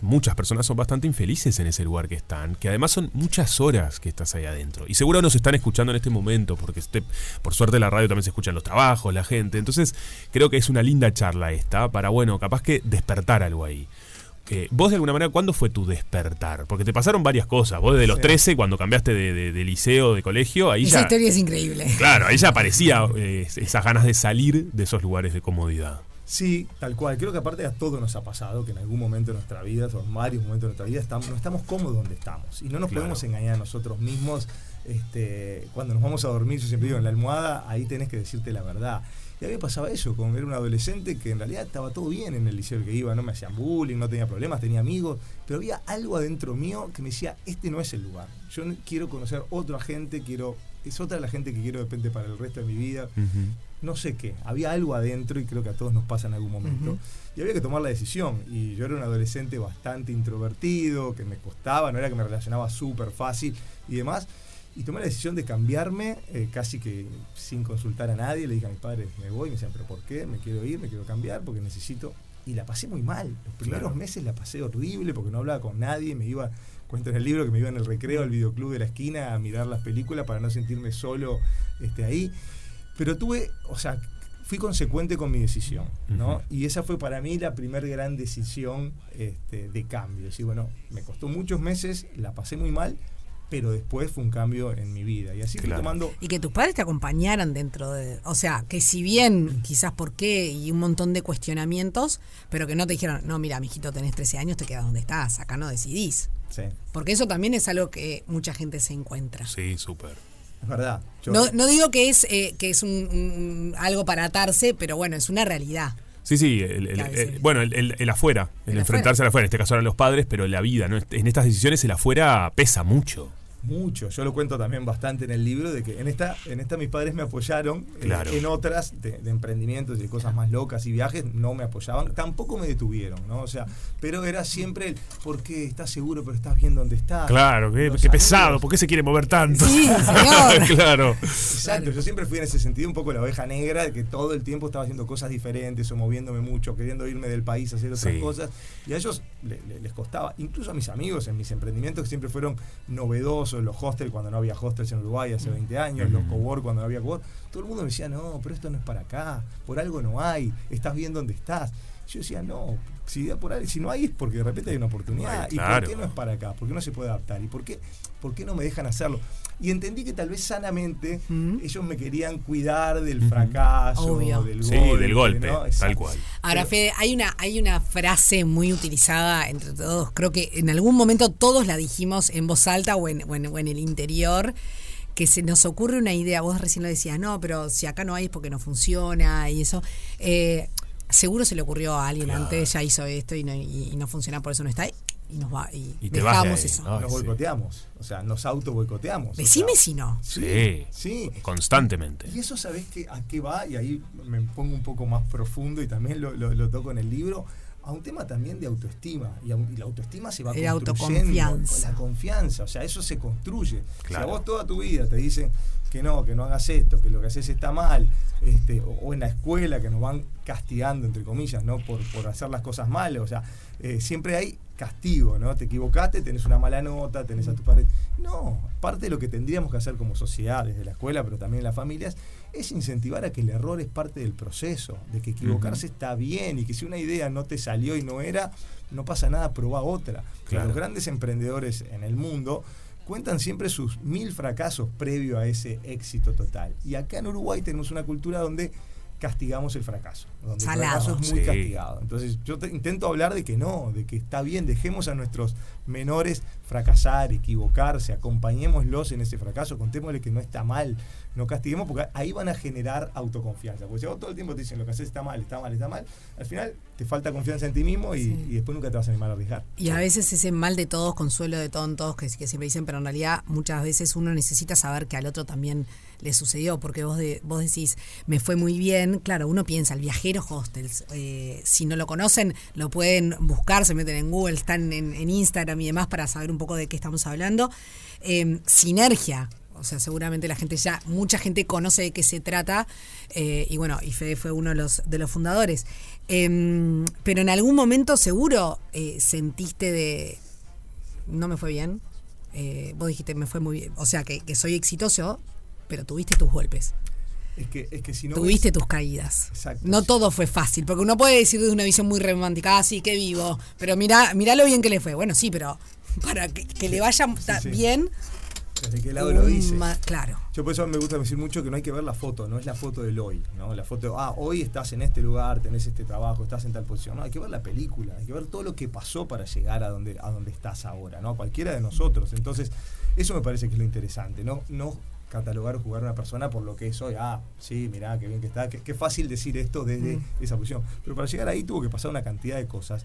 muchas personas son bastante infelices en ese lugar que están, que además son muchas horas que estás ahí adentro. Y seguro nos están escuchando en este momento, porque este, por suerte la radio también se escuchan los trabajos, la gente. Entonces creo que es una linda charla esta para, bueno, capaz que despertar algo ahí. Eh, vos de alguna manera, ¿cuándo fue tu despertar? Porque te pasaron varias cosas. Vos desde los Sí. 13, cuando cambiaste de, de- de liceo, de colegio, ahí Esa ya... historia es increíble. Claro, ahí ya aparecía eh, esas ganas de salir de esos lugares de comodidad. Sí, tal cual. Creo que aparte a todo nos ha pasado que en algún momento de nuestra vida, o en varios momentos de nuestra vida, estamos, no estamos cómodos donde estamos. Y no nos Claro. podemos engañar a nosotros mismos este, cuando nos vamos a dormir, yo siempre digo, en la almohada, ahí tenés que decirte la verdad. Y a mí me pasaba eso, con era un adolescente que en realidad estaba todo bien en el liceo que iba, no me hacían bullying, no tenía problemas, tenía amigos, pero había algo adentro mío que me decía, este no es el lugar. Yo quiero conocer otra gente, quiero, es otra la gente que quiero depende para el resto de mi vida. No sé qué, había algo adentro y creo que a todos nos pasa en algún momento. Y había que tomar la decisión. Y yo era un adolescente bastante introvertido, que me costaba, no era que me relacionaba súper fácil y demás. Y tomé la decisión de cambiarme eh, casi que sin consultar a nadie. Le dije a mis padres, me voy. Me decían, ¿pero por qué? Me quiero ir, me quiero cambiar porque necesito. Y la pasé muy mal. Los primeros Claro. meses la pasé horrible porque no hablaba con nadie. Me iba, cuento en el libro que me iba en el recreo al videoclub de la esquina a mirar las películas para no sentirme solo este, ahí. Pero tuve, o sea, fui consecuente con mi decisión, ¿no? Ujú. Y esa fue para mí la primera gran decisión este, de cambio. Decir, bueno, me costó muchos meses, la pasé muy mal, pero después fue un cambio en mi vida. Y así fui Claro. tomando Y que tus padres te acompañaran dentro de. O sea, que si bien quizás por qué y un montón de cuestionamientos, pero que no te dijeron, no, mira, mijito, tenés 13 años, te quedas donde estás, acá no decidís. Sí, Porque eso también es algo que mucha gente se encuentra. Sí, súper. es verdad. Yo- No, no digo que es, eh, que es un, un- algo para atarse, pero bueno, es una realidad. Sí, sí, el- el- Claro, el- sí. bueno, el, el- el afuera, el, El enfrentarse al afuera, en este caso eran los padres, pero la vida, ¿no? En estas decisiones el afuera pesa mucho. Mucho, yo lo cuento también bastante en el libro, de que en esta, en esta mis padres me apoyaron, eh, Claro. en otras de, de emprendimientos y de cosas más locas y viajes no me apoyaban, tampoco me detuvieron, ¿no? O sea, pero era siempre el, ¿por qué estás seguro pero estás bien donde estás? Claro, qué, pesado, ¿por qué se quiere mover tanto? Sí, señor. claro. Exacto, yo siempre fui en ese sentido un poco la oveja negra, de que todo el tiempo estaba haciendo cosas diferentes o moviéndome mucho, queriendo irme del país a hacer otras Sí. cosas. Y a ellos le- le- les costaba, incluso a mis amigos en mis emprendimientos que siempre fueron novedosos, los hostels cuando no había hostels en Uruguay hace 20 años, los cowork cuando no había cowork, todo el mundo me decía, no, pero esto no es para acá, por algo no hay, estás bien donde estás. Yo decía, no, si, por ahí- si no hay es porque de repente hay una oportunidad. Ay, ¿Y por qué no es para acá? ¿Por qué no se puede adaptar? ¿Y por qué, por qué no me dejan hacerlo? Y entendí que tal vez sanamente Mm. ellos me querían cuidar del fracaso, Obvio. del Sí, golpe. del golpe, ¿no? tal cual. Ahora, Pero- Fede, hay una, hay una frase muy utilizada entre todos. Creo que en algún momento todos la dijimos en voz alta o en, o en- o en el interior. Que se nos ocurre una idea. Vos recién lo decías, no, pero si acá no hay es porque no funciona y eso. Eh, seguro se le ocurrió a alguien antes, ya hizo esto y no, y- y no funciona, por eso no está ahí. Y nos va. Y, dejamos ahí, eso. ¿no? Nos sí. boicoteamos, o sea, nos auto boicoteamos. Decime si no. Sí. Sí. Constantemente. Y eso, ¿sabés qué, a qué va? Y ahí me pongo un poco más profundo y también lo, lo- lo toco en el libro, a un tema también de autoestima. Y, a un- y la autoestima se va De construyendo autoconfianza. con la confianza. O sea, eso se construye. Claro. Si a vos toda tu vida te dicen que no, que no hagas esto, que lo que haces está mal, este, o, o en la escuela que nos van castigando, entre comillas, ¿no? Por, por hacer las cosas mal. O sea, eh, siempre hay castigo, ¿no? Te equivocaste, tenés una mala nota, tenés a tu padre. No, parte de lo que tendríamos que hacer como sociedad, desde la escuela, pero también en las familias, es incentivar a que el error es parte del proceso, de que equivocarse está bien y que si una idea no te salió y no era, no pasa nada, probá otra. Claro. Los grandes emprendedores en el mundo cuentan siempre sus mil fracasos previo a ese éxito total. Y acá en Uruguay tenemos una cultura donde castigamos el fracaso, donde Salado. el fracaso es muy Sí. castigado. Entonces yo te- intento hablar de que no, de que está bien, dejemos a nuestros menores fracasar, equivocarse, acompañémoslos en ese fracaso, contémosle que no está mal, no castiguemos, porque ahí van a generar autoconfianza. Porque si vos todo el tiempo te dicen lo que haces está mal, está mal, está mal, al final te falta confianza en ti mismo y, y después nunca te vas a animar a arriesgar. Y a veces ese mal de todos, consuelo de tontos, que, que siempre dicen, pero en realidad muchas veces uno necesita saber que al otro también le sucedió, porque vos, de, vos decís, me fue muy bien, claro, uno piensa, el viajero hostels, eh, si no lo conocen, lo pueden buscar, se meten en Google, están en, Instagram y demás para saber un poco de qué estamos hablando. Eh, sinergia. O sea, seguramente la gente ya, mucha gente conoce de qué se trata. eh, y bueno, y Fede fue uno de los, de los fundadores. Em, pero en algún momento seguro eh, sentiste de, no me fue bien. Vos dijiste, me fue muy bien. O sea, que soy exitoso, pero tuviste tus golpes. Es que, es que si no tuviste ves- tus caídas. Exacto. No todo fue fácil, porque uno puede decir desde una visión muy romántica, ah, sí, qué vivo, pero mira, mirá lo bien que le fue. Bueno, sí, pero para que, que le vaya sí. bien, ¿Desde qué lado lo un dice? ma- claro. Yo por eso me gusta decir mucho que no hay que ver la foto, no es la foto del hoy, ¿no? La foto, ah, hoy estás en este lugar, tenés este trabajo, estás en tal posición. No, hay que ver la película, hay que ver todo lo que pasó para llegar a donde, a donde estás ahora, ¿no? A cualquiera de nosotros. Entonces, Eso me parece que es lo interesante, no, no catalogar o jugar a una persona por lo que es hoy. Ah, sí, mirá, qué bien que está, qué, qué fácil decir esto desde esa posición. Pero para llegar ahí tuvo que pasar una cantidad de cosas.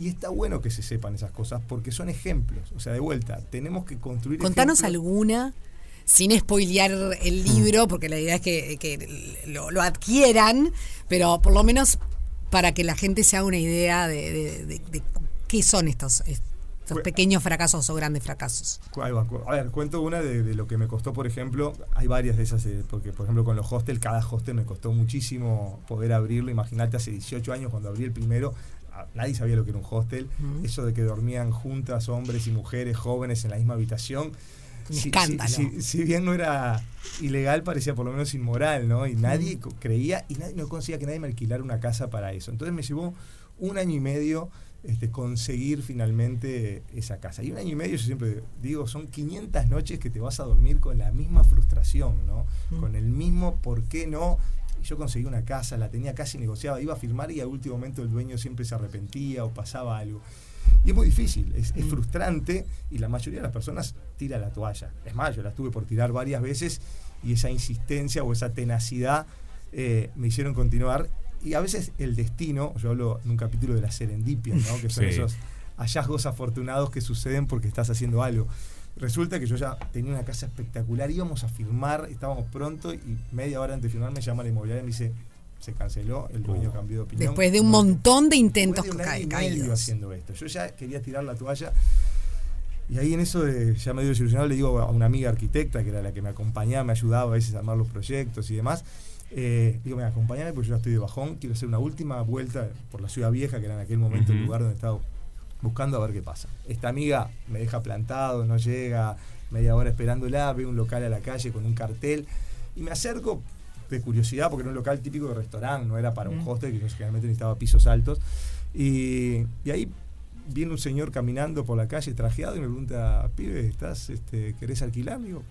Y está bueno que se sepan esas cosas porque son ejemplos. O sea, de vuelta, tenemos que construir. Contanos ejemplos. alguna, sin spoilear el libro, porque la idea es que, que lo, lo adquieran, pero por lo menos para que la gente se haga una idea de, de- de- de qué son estos, estos pequeños fracasos o grandes fracasos. A ver, cuento una de, de lo que me costó, por ejemplo. Hay varias de esas, eh, porque por ejemplo con los hostels, cada hostel me costó muchísimo poder abrirlo. Imagínate, hace 18 años cuando abrí el primero, nadie sabía lo que era un hostel. Eso de que dormían juntas hombres y mujeres jóvenes en la misma habitación. Un Si- escándalo. Si, si bien no era ilegal, parecía por lo menos inmoral, ¿no? Y nadie creía, y nadie, no conseguía que nadie me alquilara una casa para eso. Entonces me llevó un año y medio este, conseguir finalmente esa casa. Y un año y medio, yo siempre digo, son 500 noches que te vas a dormir con la misma frustración, ¿no? Con el mismo por qué no. Yo conseguí una casa, la tenía casi negociada, iba a firmar y al último momento el dueño siempre se arrepentía o pasaba algo. Y es muy difícil, es, es frustrante y la mayoría de las personas tira la toalla. Es más, yo la tuve por tirar varias veces y esa insistencia o esa tenacidad eh, me hicieron continuar. Y a veces el destino, yo hablo en un capítulo de la serendipia, ¿no? que son Sí. esos hallazgos afortunados que suceden porque estás haciendo algo. Resulta que yo ya tenía una casa espectacular, íbamos a firmar, estábamos pronto y media hora antes de firmar me llama la inmobiliaria y me dice, se canceló, el dueño Uh. cambió de opinión. Después de un montón de intentos de un año y medio haciendo esto. Yo ya quería tirar la toalla. Y ahí en eso de, ya medio desilusionado le digo a una amiga arquitecta que era la que me acompañaba, me ayudaba a veces a armar los proyectos y demás. Eh, digo, mira, acompáñame porque yo ya estoy de bajón, quiero hacer una última vuelta por la ciudad vieja, que era en aquel momento el lugar donde estaba buscando a ver qué pasa. Esta amiga me deja plantado, no llega, media hora esperándola, veo un local a la calle con un cartel y me acerco de curiosidad porque era un local típico de restaurante, no era para un hostel que yo generalmente necesitaba pisos altos. Y, y ahí viene un señor caminando por la calle trajeado y me pregunta, pibe, ¿estás, este, ¿querés alquilar? Digo,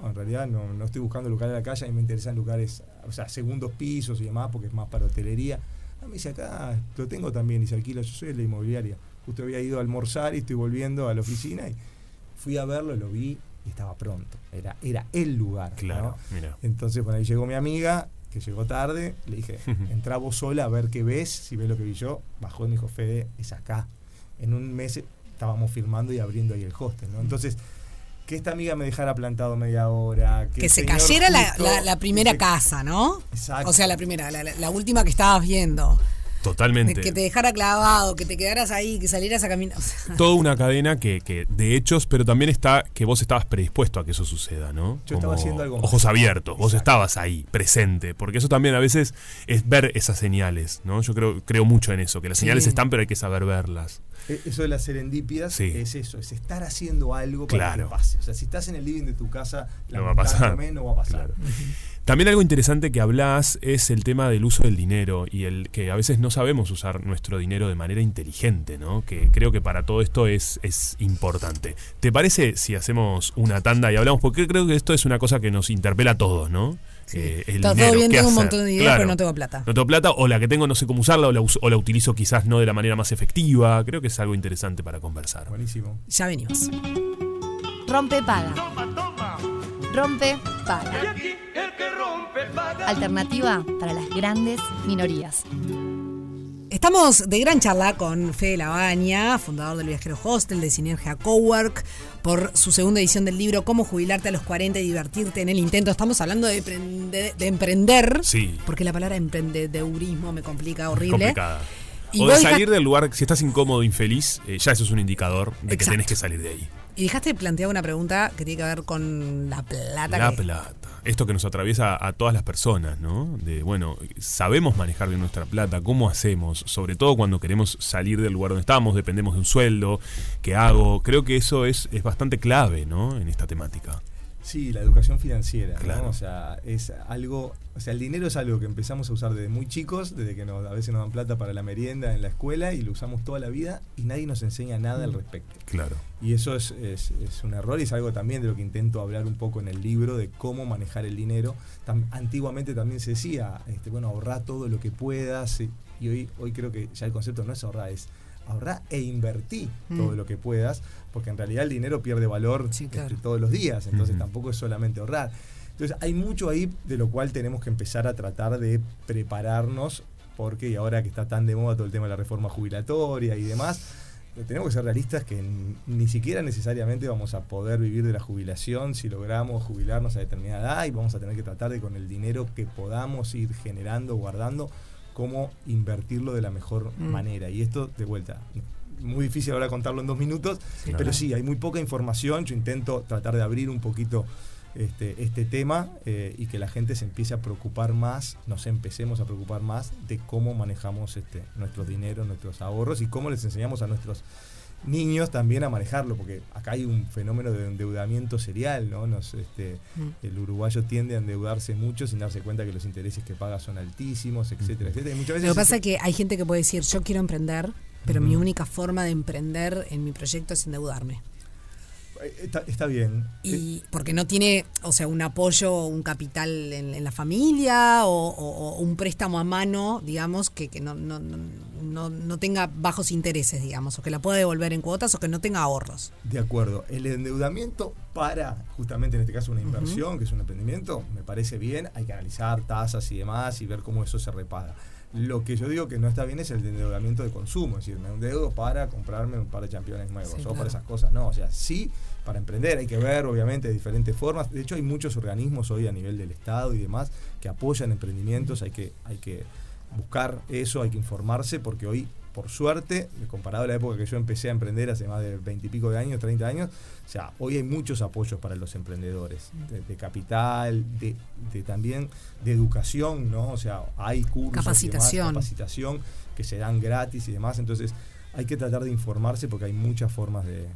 no, en realidad no, no estoy buscando lugar a la calle, a mí me interesan lugares, o sea, segundos pisos y demás, porque es más para hotelería. Ah, me dice, acá lo tengo también y se alquila, yo soy de la inmobiliaria. Justo había ido a almorzar y estoy volviendo a la oficina y fui a verlo, lo vi y estaba pronto. Era, era el lugar. ¿no? Claro, mira. Entonces, bueno, ahí llegó mi amiga, que llegó tarde, le dije, entra vos sola a ver qué ves, si ves lo que vi yo, bajó y me dijo, Fede, es acá. En un mes estábamos firmando y abriendo ahí el hostel, ¿no? Entonces, que esta amiga me dejara plantado media hora, que, se cayera la, la- la primera que- casa, ¿no? Exacto. O sea, la primera, la, la- última que estabas viendo. De Totalmente. que te dejara clavado, que te quedaras ahí, que salieras a caminar. O sea, Toda una cadena que, que de hechos, pero también está que vos estabas predispuesto a que eso suceda, ¿no? Yo estaba haciendo algo. Ojos abiertos, vos estabas ahí, presente, porque eso también a veces es ver esas señales, ¿no? Yo creo, creo mucho en eso, que las Sí. señales están, pero hay que saber verlas. E- Eso de las serendipias Sí. es eso, es estar haciendo algo para Claro. que pase. O sea, si estás en el living de tu casa, No va a pasar. no va a pasar. Claro. También algo interesante que hablas es el tema del uso del dinero y el que a veces no sabemos usar nuestro dinero de manera inteligente, ¿no? Que creo que para todo esto es, es importante. ¿Te parece si hacemos una tanda y hablamos? Porque creo que esto es una cosa que nos interpela a todos, ¿no? Eh, el Está todo dinero, bien, ¿qué tengo un montón de ideas, Claro. pero no tengo plata. No tengo plata, o la que tengo no sé cómo usarla, o la, uso- o la utilizo quizás no de la manera más efectiva. Creo que es algo interesante para conversar. Buenísimo. ya venimos. Rompe paga. Rompe paga. Alternativa para las grandes minorías. Estamos de gran charla con Fede Labaña, fundador del Viajero Hostel de Sinergia Cowork, por su segunda edición del libro Cómo jubilarte a los 40 y divertirte en el intento. Estamos hablando de, prende- de emprender, Sí. porque la palabra emprendedurismo me complica horrible. complicada. Y o de salir del lugar, si estás incómodo, infeliz, eh, ya eso es un indicador de que tenés que salir de ahí. Y dejaste plantear una pregunta que tiene que ver con la plata. La que- plata. Esto que nos atraviesa a todas las personas, ¿no? De, bueno, sabemos manejar bien nuestra plata, ¿cómo hacemos? Sobre todo cuando queremos salir del lugar donde estamos, dependemos de un sueldo, ¿qué hago? Creo que eso es, es bastante clave, ¿no? En esta temática. Sí, la educación financiera, ¿no? Claro. O sea, es algo, o sea, el dinero es algo que empezamos a usar desde muy chicos, desde que nos, a veces nos dan plata para la merienda en la escuela y lo usamos toda la vida y nadie nos enseña nada al respecto. Claro. Y eso es, es- es un error y es algo también de lo que intento hablar un poco en el libro, de cómo manejar el dinero. Tam- antiguamente también se decía, este, bueno, ahorrar todo lo que puedas. y- Y hoy, hoy creo que ya el concepto no es ahorrar, es ahorrá e invertí Mm. todo lo que puedas, porque en realidad el dinero pierde valor Sí, este, todos los días, entonces tampoco es solamente ahorrar. Entonces hay mucho ahí de lo cual tenemos que empezar a tratar de prepararnos, porque ahora que está tan de moda todo el tema de la reforma jubilatoria y demás, eh, tenemos que ser realistas que ni siquiera necesariamente vamos a poder vivir de la jubilación si logramos jubilarnos a determinada edad y vamos a tener que tratar de con el dinero que podamos ir generando, guardando, cómo invertirlo de la mejor Mm. manera. Y esto, de vuelta, muy difícil ahora contarlo en dos minutos, pero sí, hay muy poca información. Yo intento tratar de abrir un poquito este, este tema eh, y que la gente se empiece a preocupar más, nos empecemos a preocupar más de cómo manejamos este, nuestro dinero, nuestros ahorros y cómo les enseñamos a nuestros niños también a manejarlo, porque acá hay un fenómeno de endeudamiento serial, ¿no? Nos, este, Mm. el uruguayo tiende a endeudarse mucho sin darse cuenta que los intereses que paga son altísimos, etcétera, etcétera. Y muchas veces Lo que pasa es que hay gente que puede decir, yo quiero emprender, pero mi única forma de emprender en mi proyecto es endeudarme. Eh, está, está bien. Eh, Y porque no tiene, o sea, un apoyo o un capital en, en la familia o, o- o un préstamo a mano, digamos, que, que no, no, no, no- tenga bajos intereses, digamos, o que la pueda devolver en cuotas o que no tenga ahorros. De acuerdo. El endeudamiento para, justamente en este caso, una inversión, que es un emprendimiento, me parece bien. Hay que analizar tasas y demás y ver cómo eso se repaga. Lo que yo digo que no está bien es el endeudamiento de consumo. Es decir, me endeudo para comprarme un par de championes nuevos Sí, o claro. para esas cosas. No, o sea, sí, para emprender hay que ver, obviamente, de diferentes formas. De hecho, hay muchos organismos hoy a nivel del Estado y demás que apoyan emprendimientos. Hay que, hay que buscar eso, hay que informarse, porque hoy, por suerte, comparado a la época que yo empecé a emprender hace más de 20 y pico de años, 30 años, o sea, hoy hay muchos apoyos para los emprendedores, de, de capital, de, de también de educación, ¿no? O sea, hay cursos, y demás, Capacitación. capacitación que se dan gratis y demás, entonces hay que tratar de informarse porque hay muchas formas de,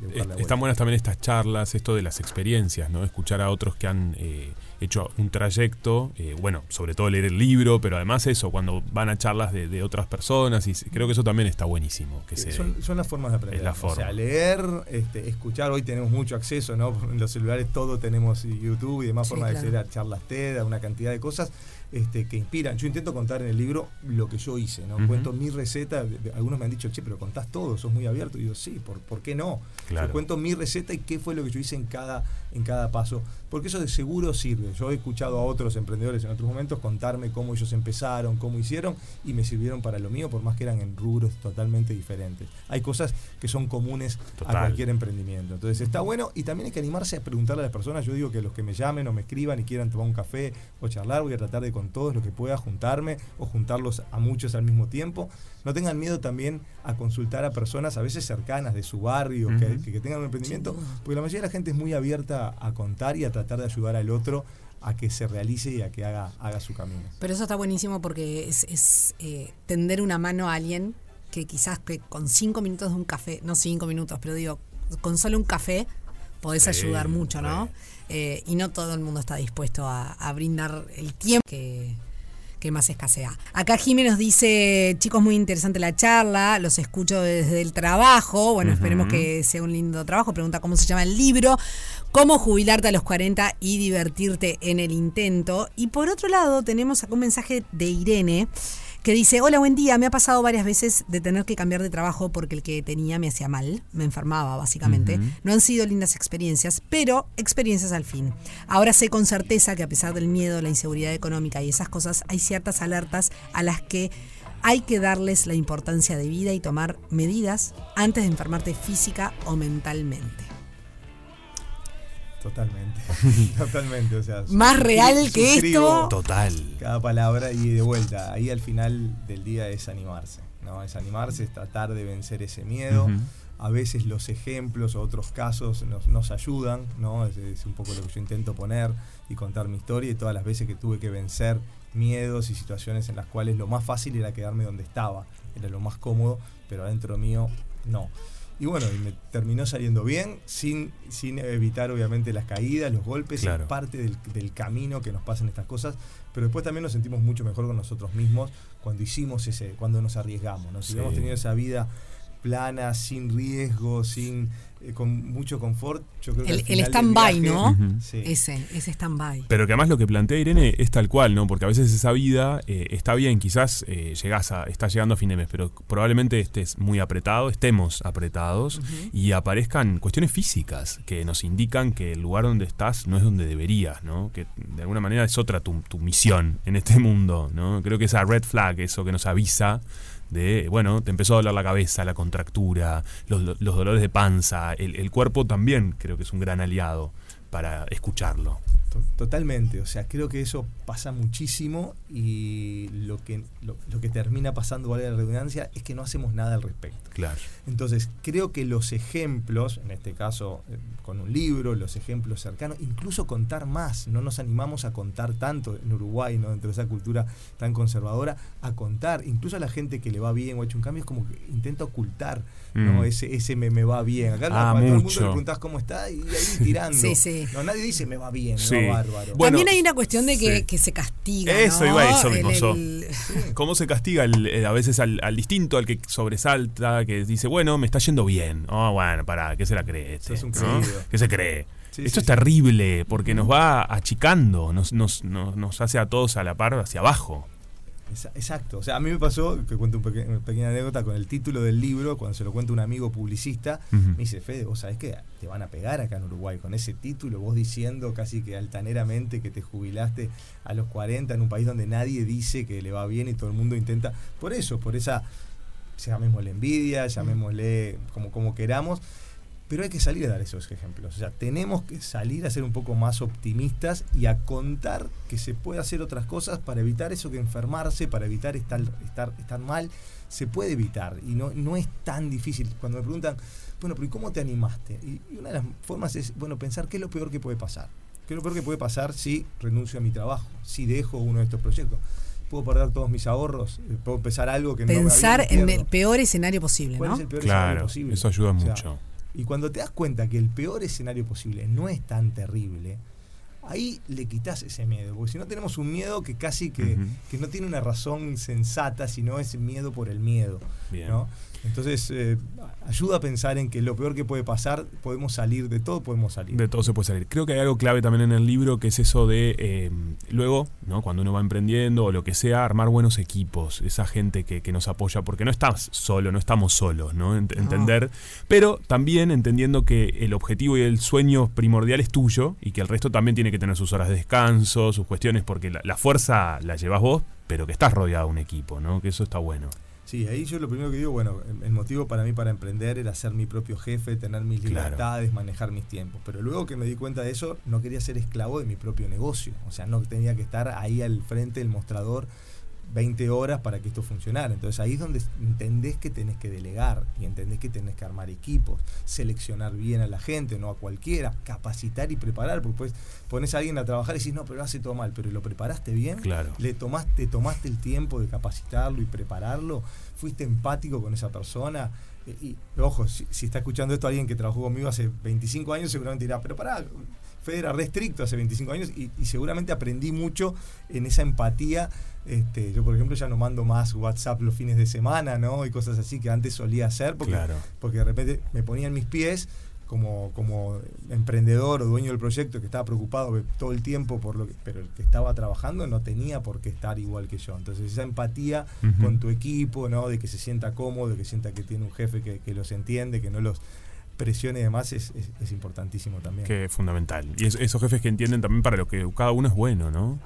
de, de la. Están buenas también estas charlas, esto de las experiencias, ¿no? Escuchar a otros que han eh, hecho un trayecto, eh, bueno, sobre todo leer el libro, pero además eso, cuando van a charlas de, de otras personas, y creo que eso también está buenísimo. Que se, son, son las formas de aprender. Es la O forma. sea, leer, este, escuchar, hoy tenemos mucho acceso, ¿no? En los celulares todo tenemos YouTube y demás Sí, formas de acceder a charlas TED, a una cantidad de cosas este, que inspiran. Yo intento contar en el libro lo que yo hice, ¿no? Cuento mi receta. Algunos me han dicho, che, pero contás todo, sos muy abierto. Y digo, sí, ¿por, por qué no? Claro. Yo cuento mi receta y qué fue lo que yo hice en cada, en cada paso. Porque eso de seguro sirve. Yo he escuchado a otros emprendedores en otros momentos contarme cómo ellos empezaron, cómo hicieron y me sirvieron para lo mío, por más que eran en rubros totalmente diferentes. Hay cosas que son comunes Total. a cualquier emprendimiento. Entonces está bueno y también hay que animarse a preguntarle a las personas. Yo digo que los que me llamen o me escriban y quieran tomar un café o charlar, voy a tratar de con todos lo que pueda juntarme o juntarlos a muchos al mismo tiempo. No tengan miedo también a consultar a personas a veces cercanas de su barrio, que, Ujú. que- que tengan un emprendimiento, porque la mayoría de la gente es muy abierta a contar y a tratar de ayudar al otro a que se realice y a que haga, haga su camino. Pero eso está buenísimo porque es, es, eh, tender una mano a alguien que quizás que con cinco minutos de un café, no cinco minutos, pero digo, con solo un café podés Sí, ayudar mucho, ¿no? Eh, y no todo el mundo está dispuesto a, a brindar el tiempo que, que más escasea. Acá Jiménez nos dice, chicos, muy interesante la charla, los escucho desde el trabajo, bueno, esperemos que sea un lindo trabajo, pregunta cómo se llama el libro, cómo jubilarte a los 40 y divertirte en el intento. Y por otro lado, tenemos acá un mensaje de Irene que dice, hola, buen día, me ha pasado varias veces de tener que cambiar de trabajo porque el que tenía me hacía mal, me enfermaba básicamente. No han sido lindas experiencias, pero experiencias al fin. Ahora sé con certeza que a pesar del miedo, la inseguridad económica y esas cosas, hay ciertas alertas a las que hay que darles la importancia de vida y tomar medidas antes de enfermarte física o mentalmente. Totalmente. Totalmente. O sea, Más real que esto. Total. Cada palabra y de vuelta. Ahí al final del día es animarse. ¿no? Es animarse, es tratar de vencer ese miedo. A veces los ejemplos o otros casos nos, nos ayudan, ¿no? Es, es un poco lo que yo intento poner y contar mi historia y todas las veces que tuve que vencer miedos y situaciones en las cuales lo más fácil era quedarme donde estaba, era lo más cómodo, pero adentro mío no. Y bueno, y me terminó saliendo bien, sin, sin evitar obviamente las caídas, los golpes, Claro. es parte del, del camino que nos pasan estas cosas, pero después también nos sentimos mucho mejor con nosotros mismos cuando hicimos ese, cuando nos arriesgamos, ¿no? Si Sí. hubiéramos tenido esa vida plana, sin riesgo, sin eh, con mucho confort. Yo creo que El, el stand-by, ¿no? Sí. Ese, ese stand-by. Pero que además lo que plantea Irene es tal cual, ¿no? Porque a veces esa vida eh, está bien, quizás eh, llegás a, estás llegando a fin de mes, pero probablemente estés muy apretado, estemos apretados y aparezcan cuestiones físicas que nos indican que el lugar donde estás no es donde deberías, ¿no? Que de alguna manera es otra tu, tu misión en este mundo, ¿no? Creo que esa red flag, eso que nos avisa de, bueno, te empezó a doler la cabeza, la contractura, los, dolores de panza, el cuerpo también creo que es un gran aliado para escucharlo. To- Totalmente, o sea, creo que eso pasa muchísimo y lo que, lo, lo que termina pasando, vale la redundancia, es que no hacemos nada al respecto. Claro. Entonces, creo que los ejemplos, en este caso eh, con un libro, los ejemplos cercanos, incluso contar más, no nos animamos a contar tanto en Uruguay, ¿no? dentro de esa cultura tan conservadora, a contar, incluso a la gente que le va bien o ha hecho un cambio, es como que intenta ocultar ¿no? Mm. ese, ese me, me va bien. Acá Ah, a todo el mundo le preguntás cómo está y ahí tirando. Sí, sí. No, nadie dice me va bien, Sí. me va bárbaro. Bueno, También hay una cuestión de que, sí. que se castiga. Eso ¿no? iba a eso mismo, el-. ¿Cómo se castiga el- el- a veces al, al distinto, al que sobresalta, que dice, bueno, me está yendo bien? Oh, bueno, pará, ¿qué se la cree este? Sos un ¿no? ¿Qué se cree? Sí, Esto sí, es sí. terrible porque nos va achicando, nos, nos, nos, nos hace a todos a la par hacia abajo. Exacto. O sea, a mí me pasó, que cuento un peque- una pequeña anécdota con el título del libro, cuando se lo cuenta un amigo publicista, me dice, Fede, vos sabés que te van a pegar acá en Uruguay con ese título, vos diciendo casi que altaneramente que te jubilaste a los 40 en un país donde nadie dice que le va bien y todo el mundo intenta, por eso, por esa, llamémosle envidia, llamémosle como, como queramos, pero hay que salir a dar esos ejemplos. O sea, tenemos que salir a ser un poco más optimistas y a contar que se puede hacer otras cosas para evitar eso que enfermarse, para evitar estar, estar, estar mal, se puede evitar y no, no es tan difícil. Cuando me preguntan, bueno, pero ¿y cómo te animaste? Y, y una de las formas es, bueno, pensar qué es lo peor que puede pasar. ¿Qué es lo peor que puede pasar si renuncio a mi trabajo, si dejo uno de estos proyectos? ¿Puedo perder todos mis ahorros? Eh, ¿Puedo empezar algo que no Pensar bien y en el peor escenario posible, ¿Cuál ¿no? es el peor escenario Claro, posible? eso ayuda O sea, mucho. Y cuando te das cuenta que el peor escenario posible no es tan terrible, ahí le quitas ese miedo. Porque si no tenemos un miedo que casi que, que no tiene una razón sensata, sino es miedo por el miedo. Bien. ¿no? Entonces, eh, ayuda a pensar en que lo peor que puede pasar, podemos salir, de todo podemos salir. De todo se puede salir. Creo que hay algo clave también en el libro que es eso de eh, luego, ¿no? cuando uno va emprendiendo o lo que sea, armar buenos equipos, esa gente que, que nos apoya, porque no estás solo, no estamos solos, ¿no? Ent- Entender, pero también entendiendo que el objetivo y el sueño primordial es tuyo y que el resto también tiene que tener sus horas de descanso, sus cuestiones, porque la, la fuerza la llevas vos, pero que estás rodeado de un equipo, ¿no? Que eso está bueno. Sí, ahí yo lo primero que digo, bueno, el- motivo para mí para emprender era ser mi propio jefe, tener mis Claro. libertades, manejar mis tiempos. Pero luego que me di cuenta de eso, no quería ser esclavo de mi propio negocio. O sea, no tenía que estar ahí al frente del mostrador 20 horas para que esto funcionara. Entonces ahí es donde entendés que tenés que delegar y entendés que tenés que armar equipos, seleccionar bien a la gente, no a cualquiera, capacitar y preparar, porque pues pones a alguien a trabajar y decís, no, pero hace todo mal, pero lo preparaste bien, Claro. le tomaste, tomaste el tiempo de capacitarlo y prepararlo, fuiste empático con esa persona. Y, ojo, si, si está escuchando esto alguien que trabajó conmigo hace 25 años, seguramente dirá, pero pará, Fede era re estricto hace 25 años y, y seguramente aprendí mucho en esa empatía. Este, yo, por ejemplo, ya no mando más WhatsApp los fines de semana, ¿no? Y cosas así que antes solía hacer porque, Claro. porque de repente me ponía en mis pies como, como emprendedor o dueño del proyecto que estaba preocupado todo el tiempo por lo que, pero el que estaba trabajando no tenía por qué estar igual que yo. Entonces esa empatía con tu equipo, ¿no? De que se sienta cómodo, de que sienta que tiene un jefe que, que los entiende, que no los presione y demás, es, es- es importantísimo también. Que es fundamental. Y es- esos jefes que entienden también para lo que cada uno es bueno, ¿no?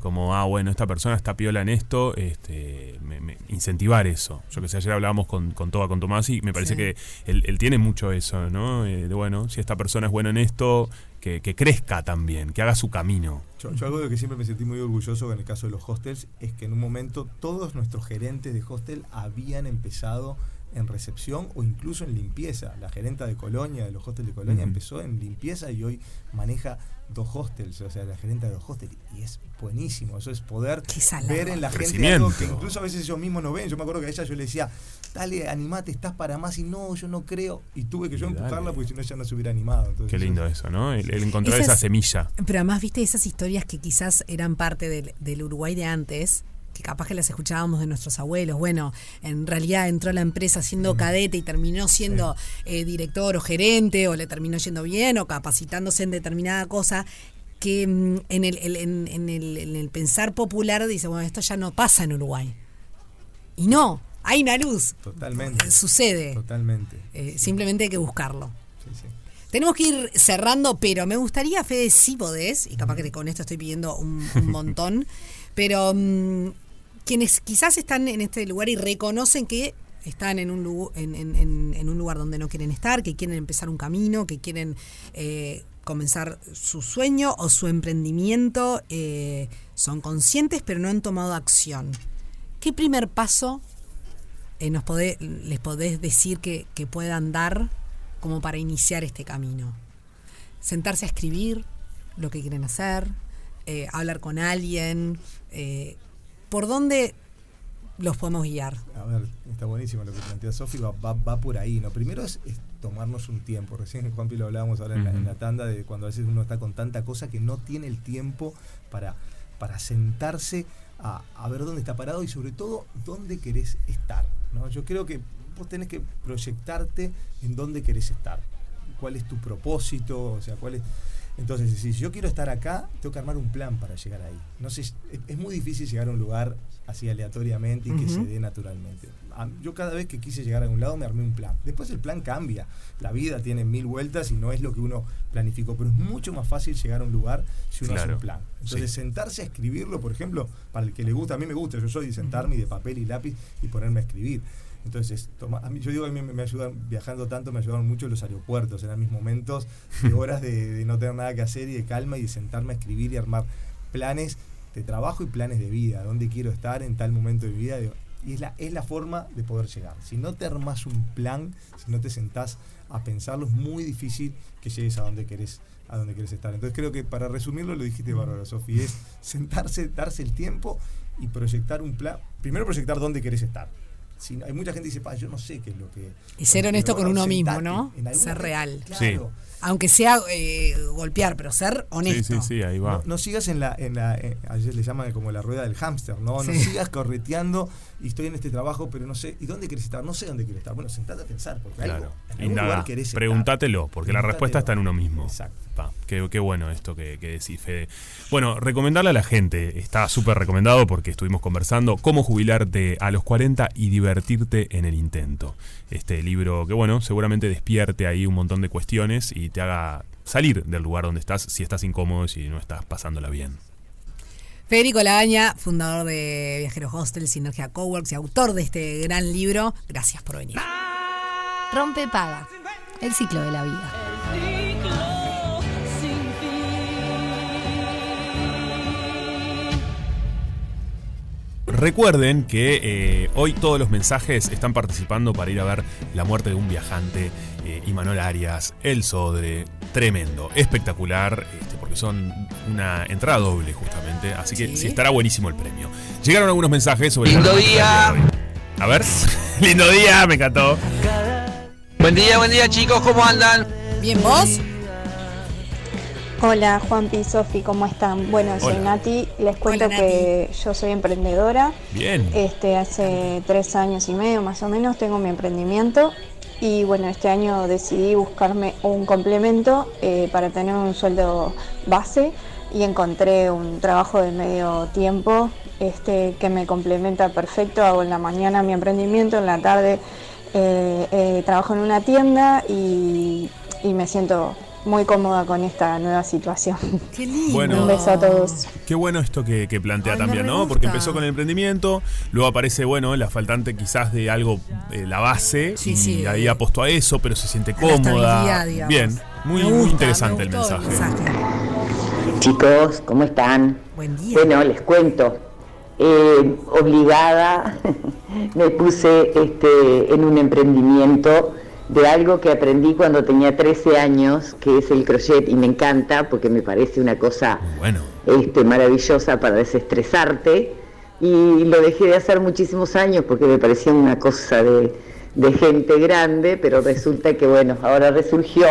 Como, ah, bueno, esta persona está piola en esto, este, me- me- incentivar eso. Yo que sé, ayer hablábamos con, con Toba, con Tomás, y me parece Sí. que él, él tiene mucho eso, ¿no? Eh, de, bueno, si esta persona es buena en esto, que, que crezca también, que haga su camino. Yo, yo algo de lo que siempre me sentí muy orgulloso en el caso de los hostels es que en un momento todos nuestros gerentes de hostel habían empezado en recepción o incluso en limpieza. La gerenta de Colonia, de los hostels de Colonia, empezó en limpieza y hoy maneja dos hostels, o sea, la gerenta de dos hostels. Y es buenísimo, eso es poder ver en la gente algo que incluso a veces ellos mismos no ven. Yo me acuerdo que a ella yo le decía, dale, animate, estás para más y no, yo no creo. Y tuve que yo Dale. empujarla porque si no ella no se hubiera animado. Entonces, Qué lindo es- eso, ¿no? El, el encontrar Esas- esa semilla. Pero además, viste esas historias que quizás eran parte del, del Uruguay de antes, que capaz que las escuchábamos de nuestros abuelos. Bueno, en realidad entró a la empresa siendo cadete y terminó siendo eh, director o gerente, o le terminó yendo bien, o capacitándose en determinada cosa, que mm, en, el, en, en el, en el pensar popular dice, bueno, esto ya no pasa en Uruguay. Y no, hay una luz. Totalmente. Sucede. Totalmente. Eh, simplemente hay que buscarlo. Sí, sí. Tenemos que ir cerrando, pero me gustaría, Fede, si podés, y capaz que con esto estoy pidiendo un, un montón, pero mm, quienes quizás están en este lugar y reconocen que están en un, lugar, donde no quieren estar, que quieren empezar un camino, que quieren eh, comenzar su sueño o su emprendimiento, eh, son conscientes pero no han tomado acción. ¿Qué primer paso eh, les podés decir que, puedan dar como para iniciar este camino? Sentarse a escribir lo que quieren hacer, hablar con alguien, ¿por dónde los podemos guiar? A ver, está buenísimo lo que plantea Sofi, va, va, va por ahí, ¿no? Primero es, es tomarnos un tiempo. Recién Juanpi lo hablábamos ahora en, la, en la tanda de cuando a veces uno está con tanta cosa que no tiene el tiempo para, para sentarse a, a ver dónde está parado y sobre todo dónde querés estar. ¿no? Yo creo que vos tenés que proyectarte en dónde querés estar. ¿Cuál es tu propósito? O sea, cuál es. Entonces, si yo quiero estar acá, tengo que armar un plan para llegar ahí. No sé, es, muy difícil llegar a un lugar así aleatoriamente y que se dé naturalmente. Yo cada vez que quise llegar a un lado me armé un plan. Después el plan cambia. La vida tiene mil vueltas y no es lo que uno planificó, pero es mucho más fácil llegar a un lugar si uno hace un plan. Entonces, Sí. sentarse a escribirlo, por ejemplo, para el que le gusta, a mí me gusta, yo soy de sentarme y de papel y lápiz y ponerme a escribir. Entonces, toma, a mí, yo digo, a mí me, me ayudan, viajando tanto, me ayudaron mucho los aeropuertos, eran mis momentos de horas de, de no tener nada que hacer y de calma y de sentarme a escribir y armar planes de trabajo y planes de vida, dónde quiero estar en tal momento de mi vida. y es la, es la forma de poder llegar. Si no te armas un plan, si no te sentás a pensarlo, es muy difícil que llegues a donde querés, a donde querés estar. Entonces creo que para resumirlo lo dijiste bárbaro, Sofi, es sentarse, darse el tiempo y proyectar un plan. Primero proyectar dónde querés estar. Si no- hay mucha gente que dice, "Pa, yo no sé qué es lo que... Y ser honesto con uno mismo, ¿no? Ser real. Claro. Aunque sea eh, golpear, pero ser honesto. Sí, sí, sí, ahí va. No, no sigas en la, en la eh, a veces le llaman como la rueda del hámster, ¿no? No sigas correteando y estoy en este trabajo, pero no sé, ¿y dónde quieres estar? No sé dónde quieres estar. Bueno, sentate a pensar, porque algo, Claro. en algún lugar querés estar. Pregúntatelo, porque la respuesta está en uno mismo. Exacto. Pa, qué, qué bueno esto que, que decís, Fede. Bueno, recomendarle a la gente, está súper recomendado porque estuvimos conversando, cómo jubilarte a los 40 y divertirte en el intento. Este libro que, bueno, seguramente despierte ahí un montón de cuestiones y te haga salir del lugar donde estás si estás incómodo y si no estás pasándola bien. Federico Lagaña, fundador de Viajeros Hostel, Sinergia Coworks y autor de este gran libro. Gracias por venir. Rompe paga. El ciclo de la vida. Recuerden que eh, hoy todos los mensajes están participando para ir a ver La muerte de un viajante, eh, Imanol Arias, El Sodre, tremendo, espectacular, este, porque son una entrada doble justamente, así que Sí. sí estará buenísimo el premio. Llegaron algunos mensajes sobre... Lindo día. A ver, lindo día, me encantó. Buen día, buen día chicos, ¿cómo andan? Bien, vos. Hola Juanpi y Sofi, ¿cómo están? Bueno, soy Hola. Nati, les cuento Hola, que yo soy emprendedora. Bien. Este, hace tres años y medio más o menos tengo mi emprendimiento y bueno, este año decidí buscarme un complemento eh, para tener un sueldo base y encontré un trabajo de medio tiempo este, que me complementa perfecto. Hago en la mañana mi emprendimiento, en la tarde eh, eh, trabajo en una tienda y, y me siento muy cómoda con esta nueva situación. Qué lindo. Bueno. Un beso a todos. Qué bueno esto que, que plantea Ay, también, ¿no? gusta. Porque empezó con el emprendimiento, luego aparece, bueno, la faltante quizás de algo, eh, la base, Sí, y sí. ahí apostó a eso, pero se siente cómoda. Bien, muy, Me muy gusta, interesante me el gustó mensaje. Chicos, ¿cómo están? Buen día. Bueno, les cuento. Eh, obligada me puse este, en un emprendimiento de algo que aprendí cuando tenía 13 años, que es el crochet, y me encanta porque me parece una cosa bueno. este, maravillosa para desestresarte. Y lo dejé de hacer muchísimos años porque me parecía una cosa de, de gente grande, pero resulta que, bueno, ahora resurgió.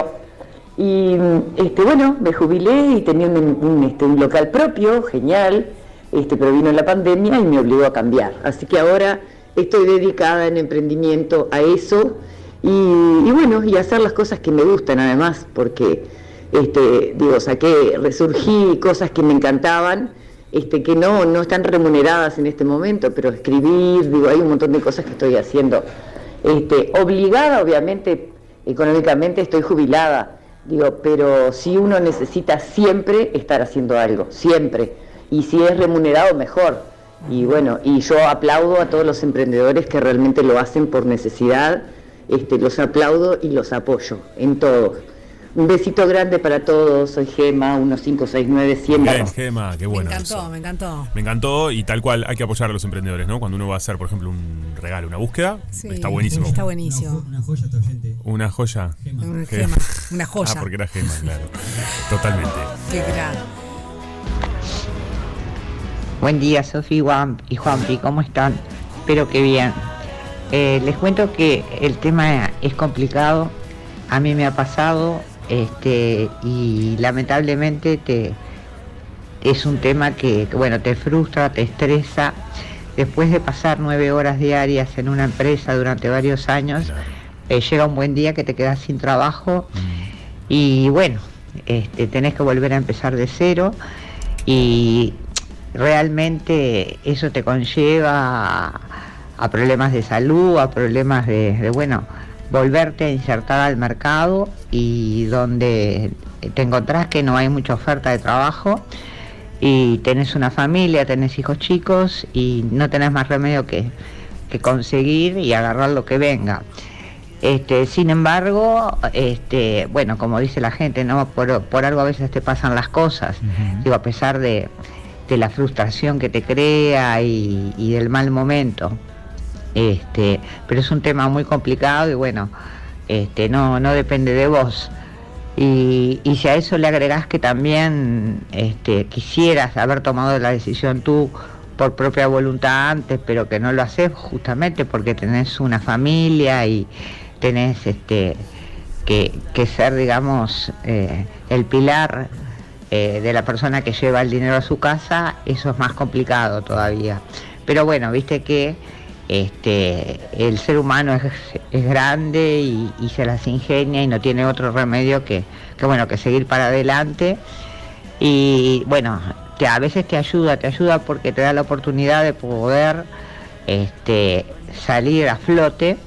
Y este, bueno, me jubilé y tenía un, un, este, un local propio, genial, este, pero vino la pandemia y me obligó a cambiar. Así que ahora estoy dedicada en emprendimiento a eso y, bueno, y hacer las cosas que me gustan además, porque este, digo, saqué, resurgí cosas que me encantaban, este, que no, no están remuneradas en este momento, pero escribir, digo, hay un montón de cosas que estoy haciendo. Este, obligada, obviamente, económicamente estoy jubilada, digo, pero si uno necesita siempre estar haciendo algo, siempre. Y si es remunerado, mejor. Y bueno, y yo aplaudo a todos los emprendedores que realmente lo hacen por necesidad, este, los aplaudo y los apoyo en todo. Un besito grande para todos, soy Gema, 1569 100 Bien, Gema, qué bueno. me encantó, eso. me encantó. Me encantó y tal cual hay que apoyar a los emprendedores, ¿no? Cuando uno va a hacer, por ejemplo, un regalo, una búsqueda, Sí, está buenísimo. Está buenísimo. Una joya. Una Gema. gema, una joya. Ah, porque era gema, claro. Totalmente. Qué gran. Buen día, Sofi Juan y Juanpi, ¿cómo están? Espero que bien. Eh, les cuento que el tema es complicado, a mí me ha pasado este, y lamentablemente te, es un tema que, bueno, te frustra, te estresa. Después de pasar nueve horas diarias en una empresa durante varios años, eh, llega un buen día que te quedas sin trabajo y bueno, este, tenés que volver a empezar de cero y realmente eso te conlleva a, problemas de salud, a problemas de, de, bueno, volverte a insertar al mercado y donde te encontrás que no hay mucha oferta de trabajo y tenés una familia, tenés hijos chicos y no tenés más remedio que, que conseguir y agarrar lo que venga. Este, sin embargo, este, bueno, como dice la gente, ¿no? Por, por algo a veces te pasan las cosas. Digo, a pesar de, de la frustración que te crea y, y, del mal momento. Este, pero es un tema muy complicado y bueno, este, no, no depende de vos. Y, si a eso le agregás que también este, quisieras haber tomado la decisión tú por propia voluntad antes, pero que no lo haces justamente porque tenés una familia y tenés este, que, que ser, digamos, eh, el pilar eh, de la persona que lleva el dinero a su casa, eso es más complicado todavía. Pero bueno, viste que este, el ser humano es, es grande y, y, se las ingenia y no tiene otro remedio que, que, bueno, que seguir para adelante. Y bueno, te, a veces te ayuda, te ayuda porque te da la oportunidad de poder este, salir a flote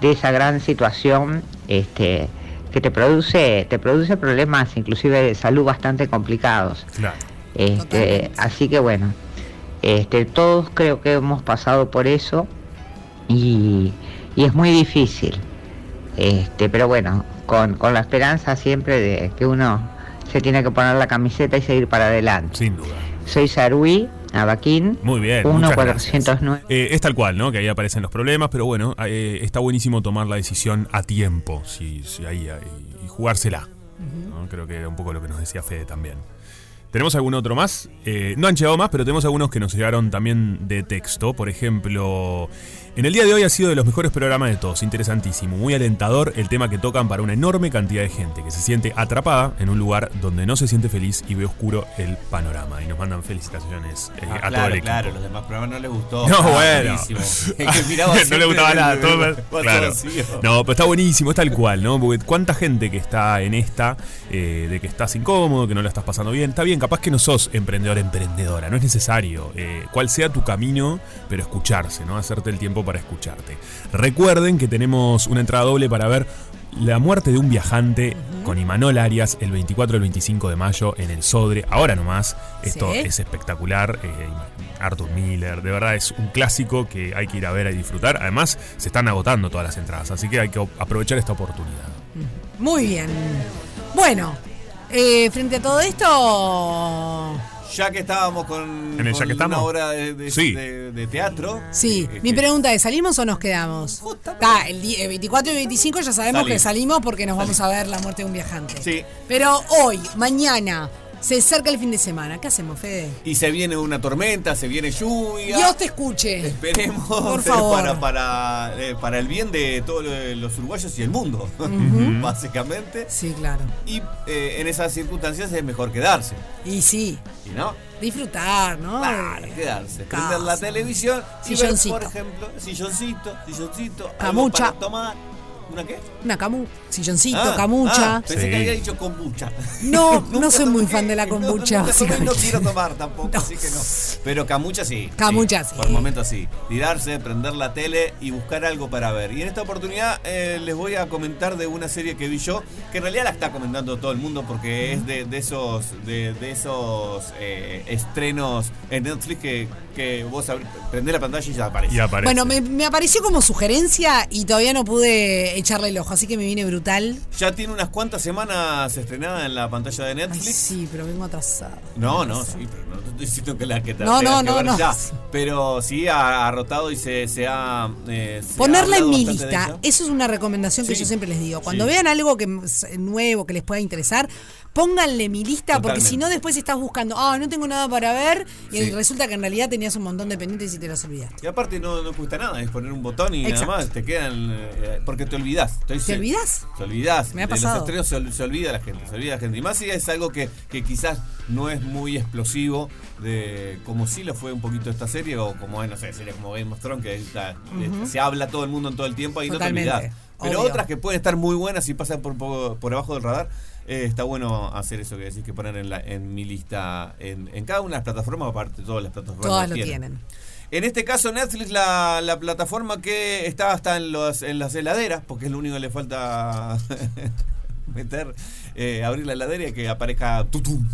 de esa gran situación este, que te produce, te produce problemas inclusive de salud bastante complicados. Claro. Este, así que bueno, este, todos creo que hemos pasado por eso y, y es muy difícil. Este, pero bueno, con, con, la esperanza siempre de que uno se tiene que poner la camiseta y seguir para adelante. Sin duda. Soy Sarui, Abaquín. Muy bien. 1409. Eh, es tal cual, ¿no? Que ahí aparecen los problemas, pero bueno, eh, está buenísimo tomar la decisión a tiempo, si, si ahí, ahí, y jugársela. Uh -huh. ¿no? Creo que era un poco lo que nos decía Fede también. ¿Tenemos algún otro más? Eh, no han llegado más, pero tenemos algunos que nos llegaron también de texto. Por ejemplo, en el día de hoy ha sido de los mejores programas de todos. Interesantísimo, muy alentador el tema que tocan para una enorme cantidad de gente que se siente atrapada en un lugar donde no se siente feliz y ve oscuro el panorama. Y nos mandan felicitaciones eh, ah, a claro, todo el equipo. Claro, los demás programas no les gustó. No, ah, bueno. no le gustaba nada. Todo, claro. No, pero está buenísimo, es tal cual, ¿no? Porque cuánta gente que está en esta, eh, de que estás incómodo, que no la estás pasando bien. Está bien, capaz que no sos emprendedor, emprendedora, no es necesario. Eh, cuál sea tu camino, pero escucharse, ¿no? Hacerte el tiempo para escucharte. Recuerden que tenemos una entrada doble para ver La muerte de un viajante uh -huh. con Imanol Arias el 24 y el 25 de mayo en el Sodre. Ahora nomás, esto ¿Sí? es espectacular. Eh, Arthur Miller, de verdad es un clásico que hay que ir a ver y disfrutar. Además, se están agotando todas las entradas, así que hay que aprovechar esta oportunidad. Muy bien. Bueno, eh, frente a todo esto. Ya que estábamos con, ¿En el ya que una obra de, de, Sí. de- de teatro. Sí, eh, mi que- pregunta es, ¿salimos o nos quedamos? Está, el, el 24 y 25 ya sabemos Salimos. que salimos porque nos vamos a ver la muerte de un viajante. Sí. Pero hoy, mañana, Se acerca el fin de semana. ¿Qué hacemos, Fede? Y se viene una tormenta, se viene lluvia. Dios te escuche. Esperemos Por eh, favor. Para, para, eh, para el bien de todos los uruguayos y el mundo, básicamente. Sí, claro. Y eh, en esas circunstancias es mejor quedarse. Y sí, ¿Y no? disfrutar, ¿no? Claro, quedarse. Prender la Casa. televisión y ver, Silloncito. por ejemplo, silloncito, silloncito. algo para tomar. ¿Una qué? Una camu, silloncito, Ah, camucha. ah, pensé que había dicho kombucha. No, no soy muy fan de la no, kombucha. nunca tomé y no básicamente. quiero tomar tampoco, así que no. Pero camucha sí. Camucha sí. Por momentos sí. Tirarse, prender la tele y buscar algo para ver. Y en esta oportunidad eh, les voy a comentar de una serie que vi yo, que en realidad la está comentando todo el mundo porque es de, de esos de, de esos eh, estrenos en Netflix que, que vos prendés la pantalla y ya aparece. Y aparece. Bueno, me, me apareció como sugerencia y todavía no pude echarle el ojo, así que me viene brutal. Ya tiene unas cuantas semanas estrenada en la pantalla de Ay, Netflix. sí, pero vengo atrasada. No, no, sí, pero no estoy diciendo que la que te No, no, que no, no. ya. Pero sí ha, ha rotado y se, se ha. eh, se ha Ponerla en hablado mi lista, eso es una recomendación que Sí. yo siempre les digo. Cuando Sí. vean algo que es nuevo, que les pueda interesar, pónganle mi lista, porque si no después estás buscando, ah, no tengo nada para ver, y Sí. resulta que en realidad tenías un montón de pendientes y te los olvidaste. Y aparte no, no cuesta nada, es poner un botón y Exacto. nada más, te quedan. eh, porque te olvidás. estoy ¿Te olvidás? Te olvidás. Me ha de los pasado. estrenos se, ol- se olvida la gente, se olvida la gente. Y más si es algo que, que quizás no es muy explosivo, de como sí lo fue un poquito esta serie, o como, eh, no sé, serie como Game of Thrones, que está- eh, se habla todo el mundo en todo el tiempo y Totalmente, no te olvidás. Pero obvio. otras que pueden estar muy buenas y pasan por, por, por abajo del radar. Eh, está bueno hacer eso que decís que poner en, la, en mi lista en, en cada una de las plataformas, aparte todas las plataformas Todas lo tienen. tienen. En este caso Netflix, la, la plataforma que está hasta en, los, en las heladeras, porque es lo único que le falta meter, eh, abrir la heladera y que aparezca tutum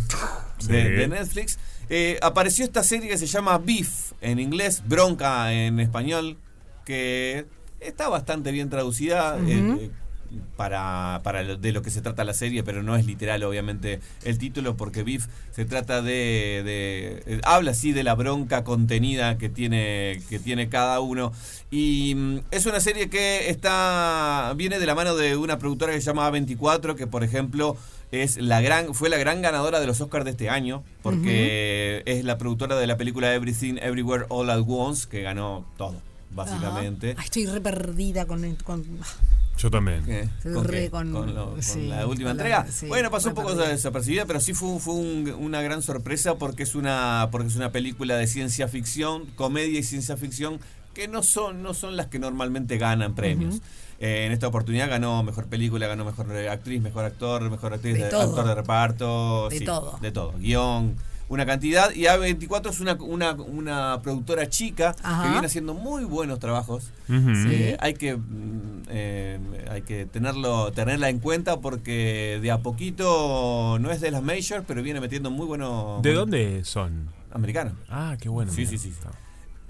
de, Sí. de Netflix. Eh, apareció esta serie que se llama Beef, en inglés, Bronca en español, que está bastante bien traducida. Eh, para, para lo- de lo que se trata la serie, pero no es literal, obviamente, el título, porque Beef se trata de. de- eh, habla así de la bronca contenida que tiene, que tiene cada uno. Y mm, es una serie que está. viene de la mano de una productora que se llama A24, que por ejemplo. Es la gran, fue la gran ganadora de los Oscars de este año, porque es la productora de la película Everything Everywhere All at Once, que ganó todo, básicamente. Ay, estoy re perdida con... con- Yo también. ¿Con, re qué? con- ¿Con lo- con sí, la última con la- entrega. sí, bueno, pasó un poco perdida. desapercibida, pero sí fue, fue un- una gran sorpresa porque es una porque es una película de ciencia ficción, comedia y ciencia ficción que no son no son las que normalmente ganan premios. Eh, en esta oportunidad ganó mejor película, ganó mejor actriz, mejor actor, mejor actriz, De de- actor de reparto, De sí, todo. de todo, guion, una cantidad y A24 es una, una, una productora chica Ajá. que viene haciendo muy buenos trabajos. Eh, hay que mm, eh, hay que tenerlo tenerla en cuenta porque de a poquito no es de las majors pero viene metiendo muy buenos ¿De dónde son? americanos Ah, qué bueno. Sí, mira. sí, sí.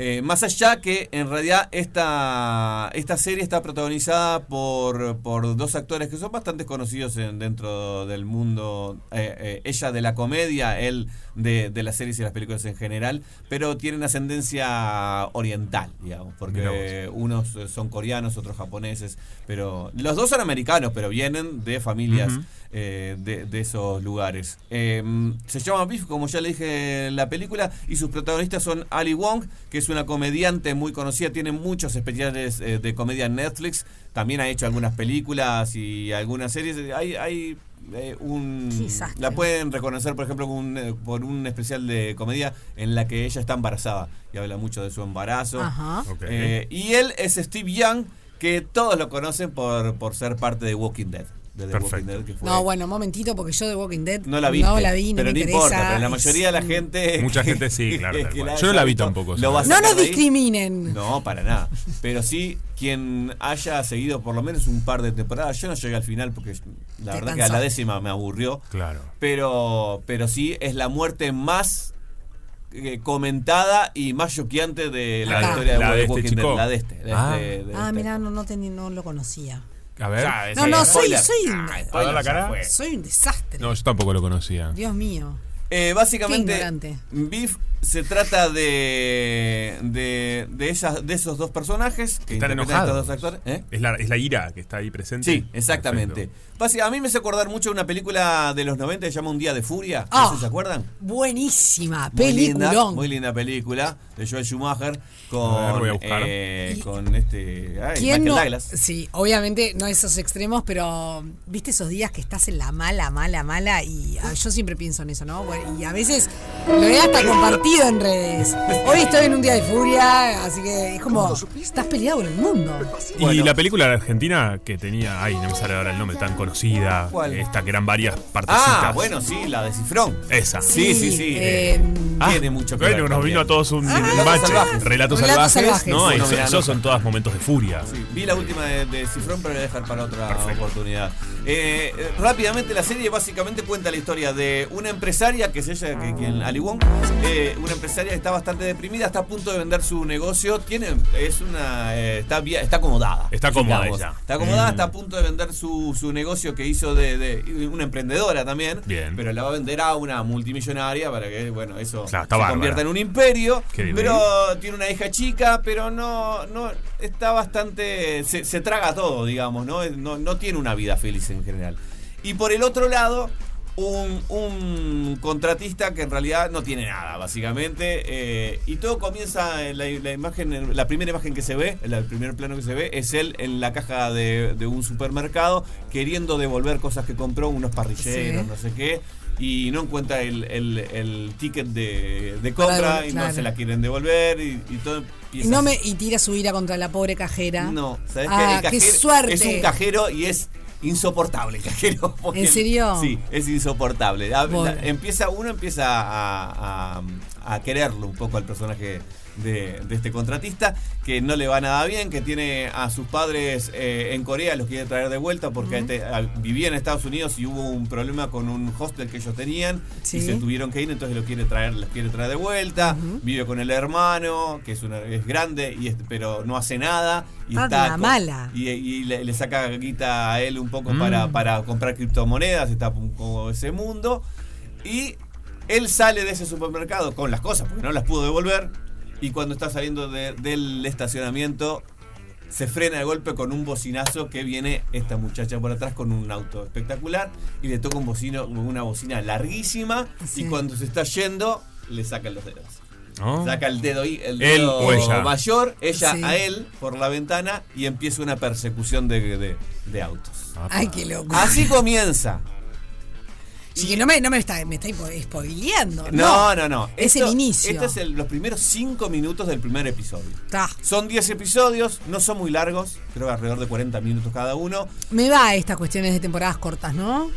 Eh, más allá que en realidad esta, esta serie está protagonizada por, por dos actores que son bastante conocidos en- dentro del mundo, eh, eh, ella de la comedia, él de, de las series y las películas en general, pero tienen ascendencia oriental, digamos, porque unos son coreanos, otros japoneses, pero los dos son americanos, pero vienen de familias de, de esos lugares. Se llama Beef, como ya le dije en la película, y sus protagonistas son Ali Wong, que es una comediante muy conocida, tiene muchos especiales eh, de comedia en Netflix, también ha hecho algunas películas y algunas series. Hay, hay eh, un... Desastre. La pueden reconocer, por ejemplo, con un, eh, por un especial de comedia en la que ella está embarazada y habla mucho de su embarazo. Ajá. Eh, y él es Steve Young, que todos lo conocen por, por ser parte de Walking Dead. De The Perfecto. Walking Dead, que fue- No, bueno, un momentito, porque yo de Walking Dead no la viste. no la vi, no pero me no interesa. importa, pero la mayoría de la gente. Mucha gente sí, claro, tal cual. Yo no la vi tampoco. No nos discriminen. No, para nada. Pero sí, quien haya seguido por lo menos un par de temporadas, yo no llegué al final porque la Te verdad que a cansó. la décima me aburrió. Claro. Pero, pero sí, es la muerte más eh, comentada y más choqueante de la, Acá. historia de, La de este Walking chico. Dead. La de este. de Ah. este- de Ah, este. mira, no, no, teni- no lo conocía. A ver. Ya, No, no, soy, spoiler. soy, un, Ah, soy un desastre. No, yo tampoco lo conocía. Dios mío. Eh, Qué básicamente, ignorante. Se trata de, de de, esas, de esos dos personajes que Están enojados. estos dos actores. ¿eh? Es la, es la ira que está ahí presente. Sí, exactamente. Basi- A mí me hace acordar mucho de una película de los 90 que se llama Un Día de Furia. Ah. No sé si se acuerdan? Buenísima, Muy peliculón. muy linda película de Joel Schumacher A ver, con, voy a buscar. eh, con este ay, ¿Quién Michael no? Douglas. Sí, obviamente no esos extremos, pero viste esos días que estás en la mala, mala, mala y ah, yo siempre pienso en eso, ¿no? Y a veces lo he hasta compartido en redes. Hoy estoy en un día de furia, así que es como estás peleado con el mundo. Y Bueno. la película de Argentina que tenía, ay, no me sale ahora el nombre, tan conocida. ¿Cuál? Esta que eran varias partecitas. Ah, bueno, sí, la de Cifrón. Esa. Sí, sí, sí. eh, Ah, tiene mucho que bueno, ver nos también. vino a todos un, Ah, un bache. salvajes. Relatos, Relatos salvajes. salvajes. No, Bueno, esos son todos momentos de furia. Sí, vi la última de, de Cifrón, pero la voy a dejar para otra oportunidad. Eh, eh, rápidamente, la serie básicamente cuenta la historia de una empresaria, que es ella, que, quien, Ali Wong, eh, una empresaria que está bastante deprimida, está a punto de vender su negocio, tiene, es una, eh, está, está acomodada. Está cómoda ella. Está acomodada, Mm. está a punto de vender su, su negocio que hizo de, de- una emprendedora también, Bien. pero la va a vender a una multimillonaria para que, bueno, eso Claro, se bárbara. convierta en un imperio, Qué bien. pero tiene una hija chica, pero no, no está bastante. Se, se traga todo, digamos, ¿no? No, no tiene una vida feliz en general. Y por el otro lado, un, un contratista que en realidad no tiene nada, básicamente. eh, y todo comienza en la, la imagen, la primera imagen que se ve, el primer plano que se ve, es él en la caja de, de un supermercado queriendo devolver cosas que compró, unos parrilleros, Sí. no sé qué. Y no encuentra el, el- el ticket de, de compra y no se la quieren devolver y, y todo Y, empieza no me, así. y tira su ira contra la pobre cajera. No, ¿sabes Ah, qué? El qué suerte. Es un cajero y es insoportable cajero. ¿En serio? Sí, es insoportable. La- la- empieza, uno empieza a, a- a quererlo un poco al personaje de, de este contratista, que no le va nada bien, que tiene a sus padres eh, en Corea, los quiere traer de vuelta porque este, a- vivía en Estados Unidos y hubo un problema con un hostel que ellos tenían Sí. y se tuvieron que ir, entonces lo quiere traer, los quiere traer de vuelta. Vive con el hermano, que es, una, es grande, y es- pero no hace nada. Y Ah, está la con- mala. y, y le, le saca guita a él un poco Mm. para, para comprar criptomonedas, está poco ese mundo. Y él sale de ese supermercado con las cosas, porque no las pudo devolver. Y cuando está saliendo de- del estacionamiento, se frena de golpe con un bocinazo que viene esta muchacha por atrás con un auto espectacular y le toca un bocino, una bocina larguísima. Sí. Y cuando se está yendo, le sacan los dedos. ¿No? Saca el dedo, el Él dedo o ella. mayor, ella Sí. a él por la ventana y empieza una persecución de, de- de autos. Ay, qué loco. Así comienza. Sí, que no me, no me está, me está spoileando. No, no, no. Es el inicio. Estos son los primeros cinco minutos del primer episodio. Ta. Son 10 episodios, no son muy largos, creo que alrededor de 40 minutos cada uno. Me va a estas cuestiones de temporadas cortas, ¿no?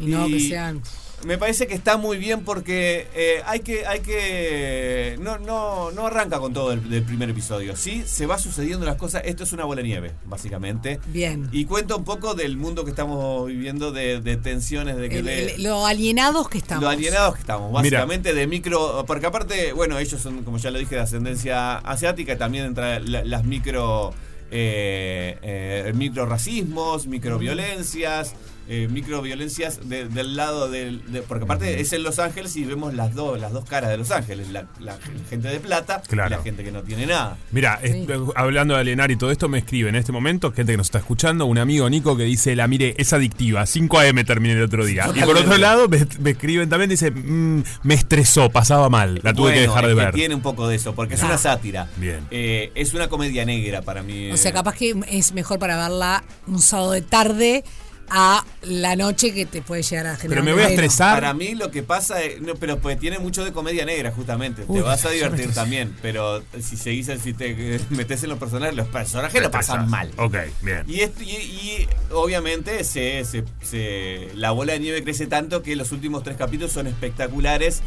Y no que sean. Me parece que está muy bien porque eh, hay que, hay que. No, no, no arranca con todo el, del primer episodio. Sí, se va sucediendo las cosas. Esto es una bola de nieve, básicamente. Bien. Y cuenta un poco del mundo que estamos viviendo, de, de tensiones, de que El- de- el- lo alienados que estamos. lo alienados que estamos, básicamente de micro. Porque aparte, bueno, ellos son, como ya lo dije, de ascendencia asiática. También entra la- las micro. Eh, eh, micro racismos, micro violencias, eh, micro violencias de- del lado del. de- porque aparte es en Los Ángeles y vemos las dos, las dos caras de Los Ángeles: la, la gente de plata y la gente que no tiene nada. Mira, es- hablando de alienar y todo esto, me escribe en este momento, gente que nos está escuchando, un amigo Nico que dice, la mire, es adictiva, 5 AM terminé el otro día. Y por otro lado, me, me escriben también, dice, "Mm, me estresó, pasaba mal, la tuve que dejar de es que ver. Tiene un poco de eso, porque es Ah. una sátira. Bien. Eh, es una comedia negra para mí. O sea, eh. capaz que es mejor para verla un sábado de tarde a la noche que te puede llegar a generar. Pero me voy a estresar. Para mí lo que pasa es, no, pero pues tiene mucho de comedia negra justamente. Uy, te vas a me divertir también, pero si seguís, si te metes en los personajes, los personajes lo pasan mal. Ok, bien. Y, esto- y, y obviamente se, se- se- la bola de nieve crece tanto que los últimos tres capítulos son espectaculares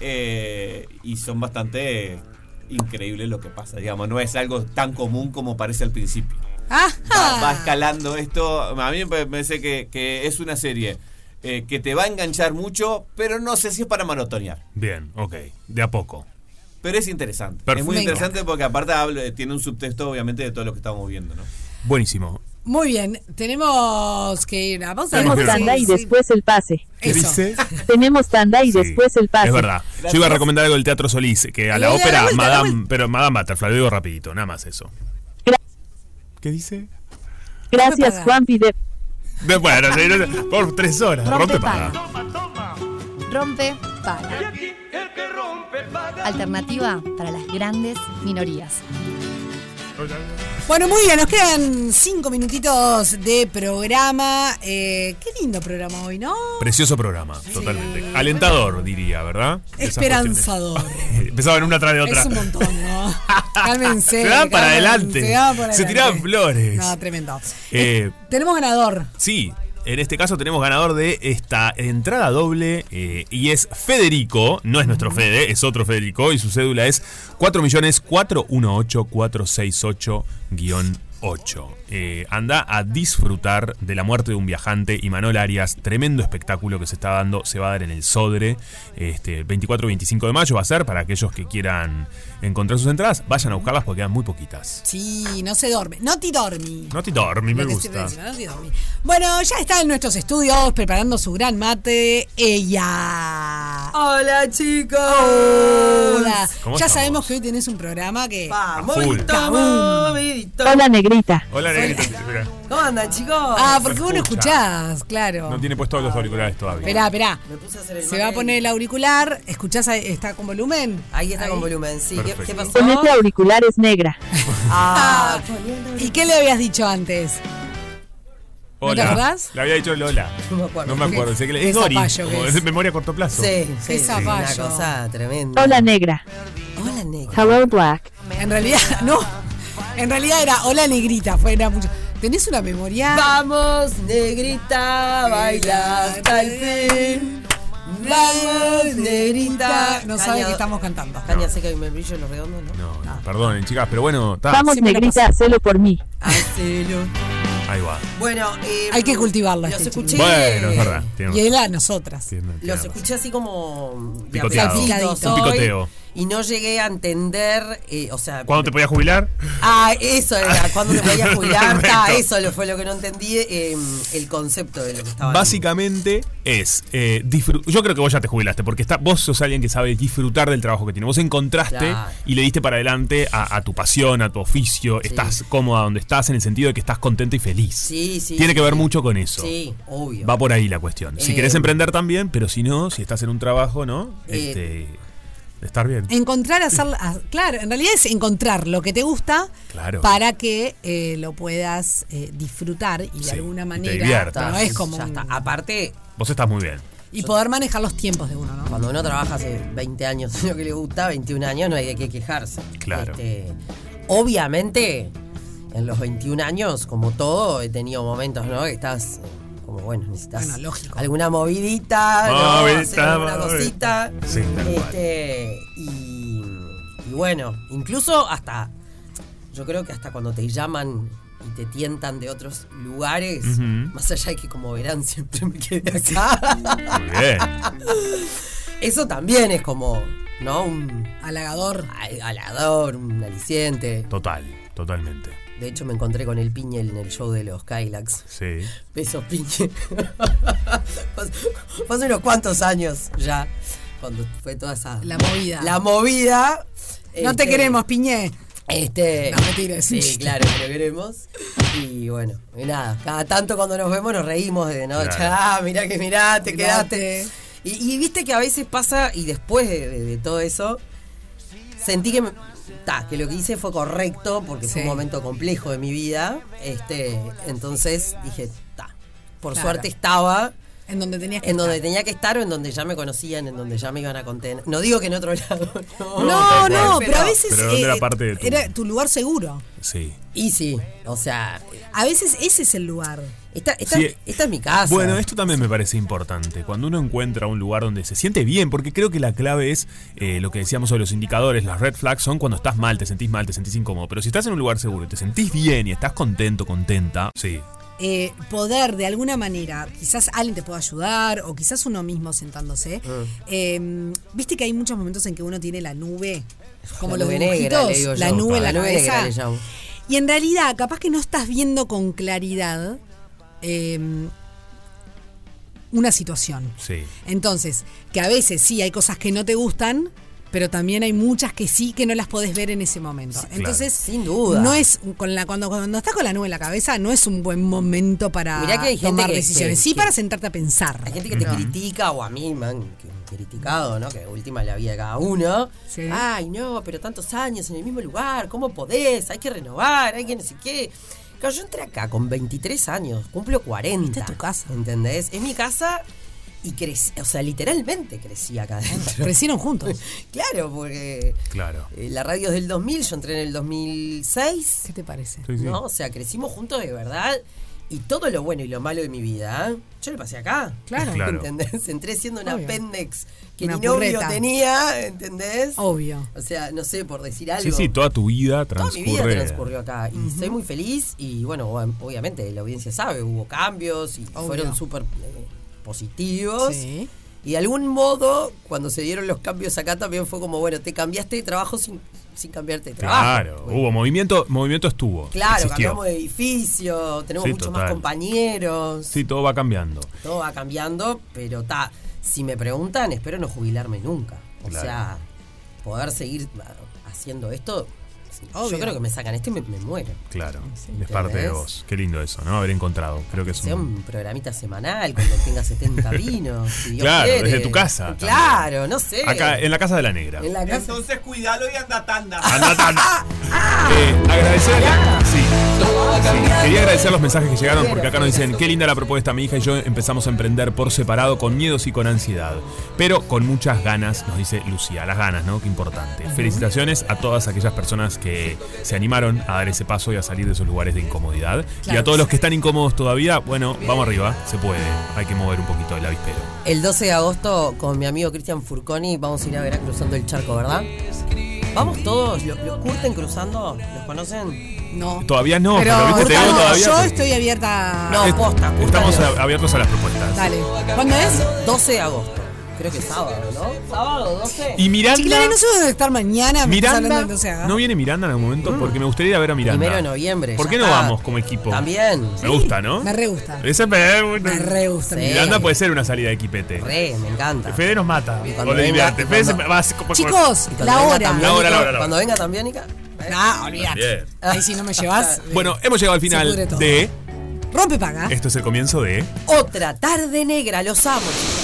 eh, y son bastante increíbles lo que pasa. Digamos, no es algo tan común como parece al principio. Va, va escalando esto. A mí me parece que, que es una serie eh, que te va a enganchar mucho, pero no sé si es para maratonear. Bien, ok, de a poco. Pero es interesante. Perfecto. Es muy interesante porque aparte habla- tiene un subtexto obviamente de todo lo que estamos viendo, ¿no? Buenísimo. Muy bien, tenemos que ir a pausa. Tenemos tanda sí, y sí. después el pase. ¿Qué Eso. dice? Tenemos tanda y Sí, después el pase. Es verdad. Yo iba a recomendar algo del Teatro Solís, que a la ópera, vuelta, Madame, pero Madame Butterfly, lo digo rapidito, nada más eso. ¿Qué dice? Gracias, Juanpi. De... De- bueno, por tres horas. Rompe Rompe paga. paga. Rompe, paga. Alternativa para las grandes minorías. Bueno, muy bien, nos quedan cinco minutitos de programa. Eh, qué lindo programa hoy, ¿no? Precioso programa, totalmente. Alentador, diría, ¿verdad? Esperanzador. cuestiones. Empezaba en una tras de otra. Es un montón, ¿no? Cálmense. Se dan para adelante. Se, tiraban flores. No, tremendo. Eh, Tenemos ganador. Sí, en este caso tenemos ganador de esta entrada doble eh, y es Federico, no es nuestro Fede, es otro Federico y su cédula es 4.418.468-8. Eh, anda a disfrutar de la muerte de un viajante y Manuel Arias, tremendo espectáculo que se está dando, se va a dar en el Sodre, este 24 y 25 de mayo va a ser para aquellos que quieran encontrar sus entradas, vayan a buscarlas porque quedan muy poquitas. Sí, no se duerme. No te dormi. No te dormi, me gusta. decimos, no te dormi. Bueno, ya está en nuestros estudios preparando su gran mate. Ella. Hola chicos. Hola. ¿Cómo ya estamos? sabemos que hoy tenés un programa que. Vamos, full. movidito. Hola, negrita. Hola, negrita, mira. ¿Cómo andan chicos? Ah, porque vos no escucha. escuchás, claro. No tiene puestos los auriculares todavía. Esperá, esperá. Me puse a hacer el Se va a poner el auricular. ¿Escuchás? ahí? ¿Está con volumen? Ahí está con volumen, sí. ¿Qué, Perfecto. qué pasó? Ponete auriculares negra. Ah, ¿Y qué le habías dicho antes? ¿No te Hola. acordás? Le había dicho Lola. no me acuerdo. No me acuerdo. Sé que le- Qué es Dori. zapallo que como es. memoria a corto plazo. Sí, sí, Qué sí, zapallo. una cosa tremenda. Hola, negra. Hola, negro. Hello, black. En realidad, no. En realidad era hola negrita. Fue, era mucho. ¿Tenés una memoria? Vamos, negrita, baila hasta el fin. Vamos, negrita. No sabe Caña- que estamos cantando. Caña seca y me brillo en los redondos, ¿no? No, no, perdonen, chicas, pero bueno, está. Vamos, negrita, hacelo por mí. Hacelo. Ahí va. Bueno, eh, Hay que cultivarla. Los este escuché. Bueno, es verdad. tiene Y él a nosotras. tiene- tiene Los razón. escuché así como Picoteado. Un hoy, picoteo. Y no llegué a entender, eh, o sea... ¿Cuándo te podías jubilar? Ah, eso era, cuando te podías jubilar, ta, eso lo- fue lo que no entendí, eh, el concepto de lo que estaba Básicamente es eh, Yo creo que vos ya te jubilaste, porque está, vos sos alguien que sabe disfrutar del trabajo que tiene. Vos encontraste Claro. y le diste para adelante a, a tu pasión, a tu oficio. Estás cómoda donde estás en el sentido de que estás contenta y feliz. Sí, sí. Tiene que ver sí. mucho con eso. Sí, obvio. Va por ahí la cuestión. Si querés emprender también, pero si no, si estás en un trabajo, ¿no? Eh, Este, estar bien. Encontrar, hacer, a- claro, en realidad es encontrar lo que te gusta Claro. para que eh, lo puedas eh, disfrutar y de Sí, alguna te manera diviertas. no es como Ya un- está. Aparte, Vos estás muy bien. y poder manejar los tiempos de uno, ¿no? cuando uno trabaja hace 20 años en lo que le gusta, 21 años, no hay de qué quejarse. Claro. Este, obviamente, en los 21 años, como todo, he tenido momentos, ¿no? Que estás, como bueno, necesitas Bueno, lógico. alguna movidita, ¿no? Movidita, Hacer alguna cosita. Sí. Este, y, y bueno, incluso hasta, yo creo que hasta cuando te llaman y te tientan de otros lugares, más allá de que como verán siempre me quedé acá. Muy bien. Eso también es como, ¿no? Un Halagador. al- halagador, un aliciente. Total, totalmente. De hecho, me encontré con el Piñel en el show de los Kylax. Sí. Besos, Piñel. Fue hace unos cuantos años ya, cuando fue toda esa... La movida. La movida. No te Este, queremos, Piñé. Este, No, mentira, es un sí, claro lo queremos. Y bueno, y nada, cada tanto cuando nos vemos nos reímos de, ¿no? Claro. Ah, mirá que mirá, te quedaste. Y, y viste que a veces pasa, y después de, de- de todo eso, sentí que, que lo que hice fue correcto, porque fue un momento complejo de mi vida. Este, entonces dije, ta, por Claro. suerte estaba En donde tenías que en donde tenía que estar o en donde ya me conocían, en donde ya me iban a contener. No digo que en otro lado, no. No, no, pero a veces Pero ¿dónde eh, era parte de tu- era tu lugar seguro. Sí. Y sí, o sea, A veces ese es el lugar. Esta, esta, Sí. esta es mi casa. Bueno, esto también me parece importante. Cuando uno encuentra un lugar donde se siente bien, porque creo que la clave es eh, lo que decíamos sobre los indicadores, las red flags son cuando estás mal, te sentís mal, te sentís incómodo. Pero si estás en un lugar seguro y te sentís bien y estás contento, contenta, sí. eh, poder de alguna manera, quizás alguien te pueda ayudar o quizás uno mismo sentándose. Mm. eh, Viste que hay muchos momentos en que uno tiene la nube, como La los nube dibujitos, le digo la nube en la, La nube negra cabeza. Y en realidad, capaz que no estás viendo con claridad eh, una situación. Sí. Entonces, que a veces sí hay cosas que no te gustan, pero también hay muchas que sí que no las podés ver en ese momento. Entonces, Sin duda. no es con la cuando cuando estás con la nube en la cabeza no es un buen momento para Mirá que hay gente tomar que- decisiones, que- sí que- para sentarte a pensar. Hay gente que te critica, o a mí me han que- criticado, ¿no? Que última la vida de cada uno. Ay, no, pero tantos años en el mismo lugar, ¿cómo podés? Hay que renovar, hay que no sé qué. Claro, yo entré acá con 23 años, cumplo 40. Esta es tu casa. ¿Entendés? Es mi casa y crecí, o sea, literalmente crecí acá adentro. Crecieron juntos. claro, porque Claro. eh, la radio es del 2000, yo entré en el 2006. ¿Qué te parece? Sí, sí. ¿no? O sea, crecimos juntos de verdad. Y todo lo bueno y lo malo de mi vida, yo lo pasé acá. Claro. Claro. ¿Entendés? Entré siendo una Obvio. pendex que Una ni novio purreta. tenía, ¿entendés? Obvio. O sea, no sé, por decir algo. Sí, sí, toda tu vida Toda mi transcurre. vida transcurrió acá y soy muy feliz y bueno, ob- obviamente la audiencia sabe, hubo cambios y Obvio. fueron súper eh, positivos. Sí. Y de algún modo, cuando se dieron los cambios acá también fue como, bueno, te cambiaste de trabajo sin, sin cambiarte de trabajo. Claro, hubo movimiento, movimiento estuvo. Claro, existió. cambiamos de edificio, tenemos Sí, muchos total. más compañeros. Sí, todo va cambiando. Todo va cambiando, pero ta, si me preguntan, espero no jubilarme nunca. O Claro. sea, poder seguir haciendo esto, Obvio. yo creo que me sacan esto y me, me muero. Claro, es parte de vos. Qué lindo eso, ¿no? Haber encontrado. Creo que es Sea un. un programita semanal cuando tenga 70 vinos. si Dios Claro, quiere. desde tu casa Claro, no sé. Acá, en la casa de la negra. En la casa. Entonces cuídalo y anda tanda. Anda, tanda. Eh, agradecer. Sí, Quería agradecer los mensajes que llegaron porque acá nos dicen qué linda la propuesta, mi hija y yo empezamos a emprender por separado con miedos y con ansiedad, pero con muchas ganas, nos dice Lucía, las ganas, ¿no? Qué importante. Felicitaciones a todas aquellas personas que se animaron a dar ese paso y a salir de esos lugares de incomodidad. y a todos los que están incómodos todavía, bueno, vamos arriba, se puede, hay que mover un poquito el avispero. El 12 de agosto con mi amigo Cristian Furconi vamos a ir a ver a cruzando el charco, ¿verdad? Vamos todos, ¿los, los curten cruzando? ¿Los conocen? No. Todavía no, pero, Pero, viste, te todavía. yo estoy abierta. No, posta, Estamos abiertos a las propuestas. Dale. ¿Cuándo es? 12 de agosto. Creo que es sábado, ¿no? Sábado, 12. Y Miranda. Chiquilane, no sé dónde estar mañana. Miranda, hablando del 12 de ¿no viene Miranda en algún momento? Porque me gustaría ir a ver a Miranda. Primero de noviembre. ¿Por qué no está. vamos como equipo? También. Me gusta, ¿no? Me re gusta. Ese me, Me re gusta. Sí. Miranda puede ser una salida de equipete. Re, me encanta. Fede nos mata. O le venga- divierte. Fede se va Chicos, la hora. La hora, la hora, la hora. Cuando venga Tambiónica. Ah, olvídate. Ahí si no me llevas. Bueno, hemos llegado al Se final de. Rompe paga. Esto es el comienzo de. Otra tarde negra, los amo, chicos.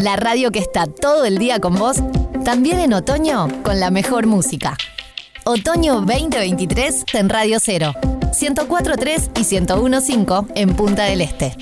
La radio que está todo el día con vos, también en otoño con la mejor música. Otoño 2023 en Radio 0, 104.3 y 101.5 en Punta del Este.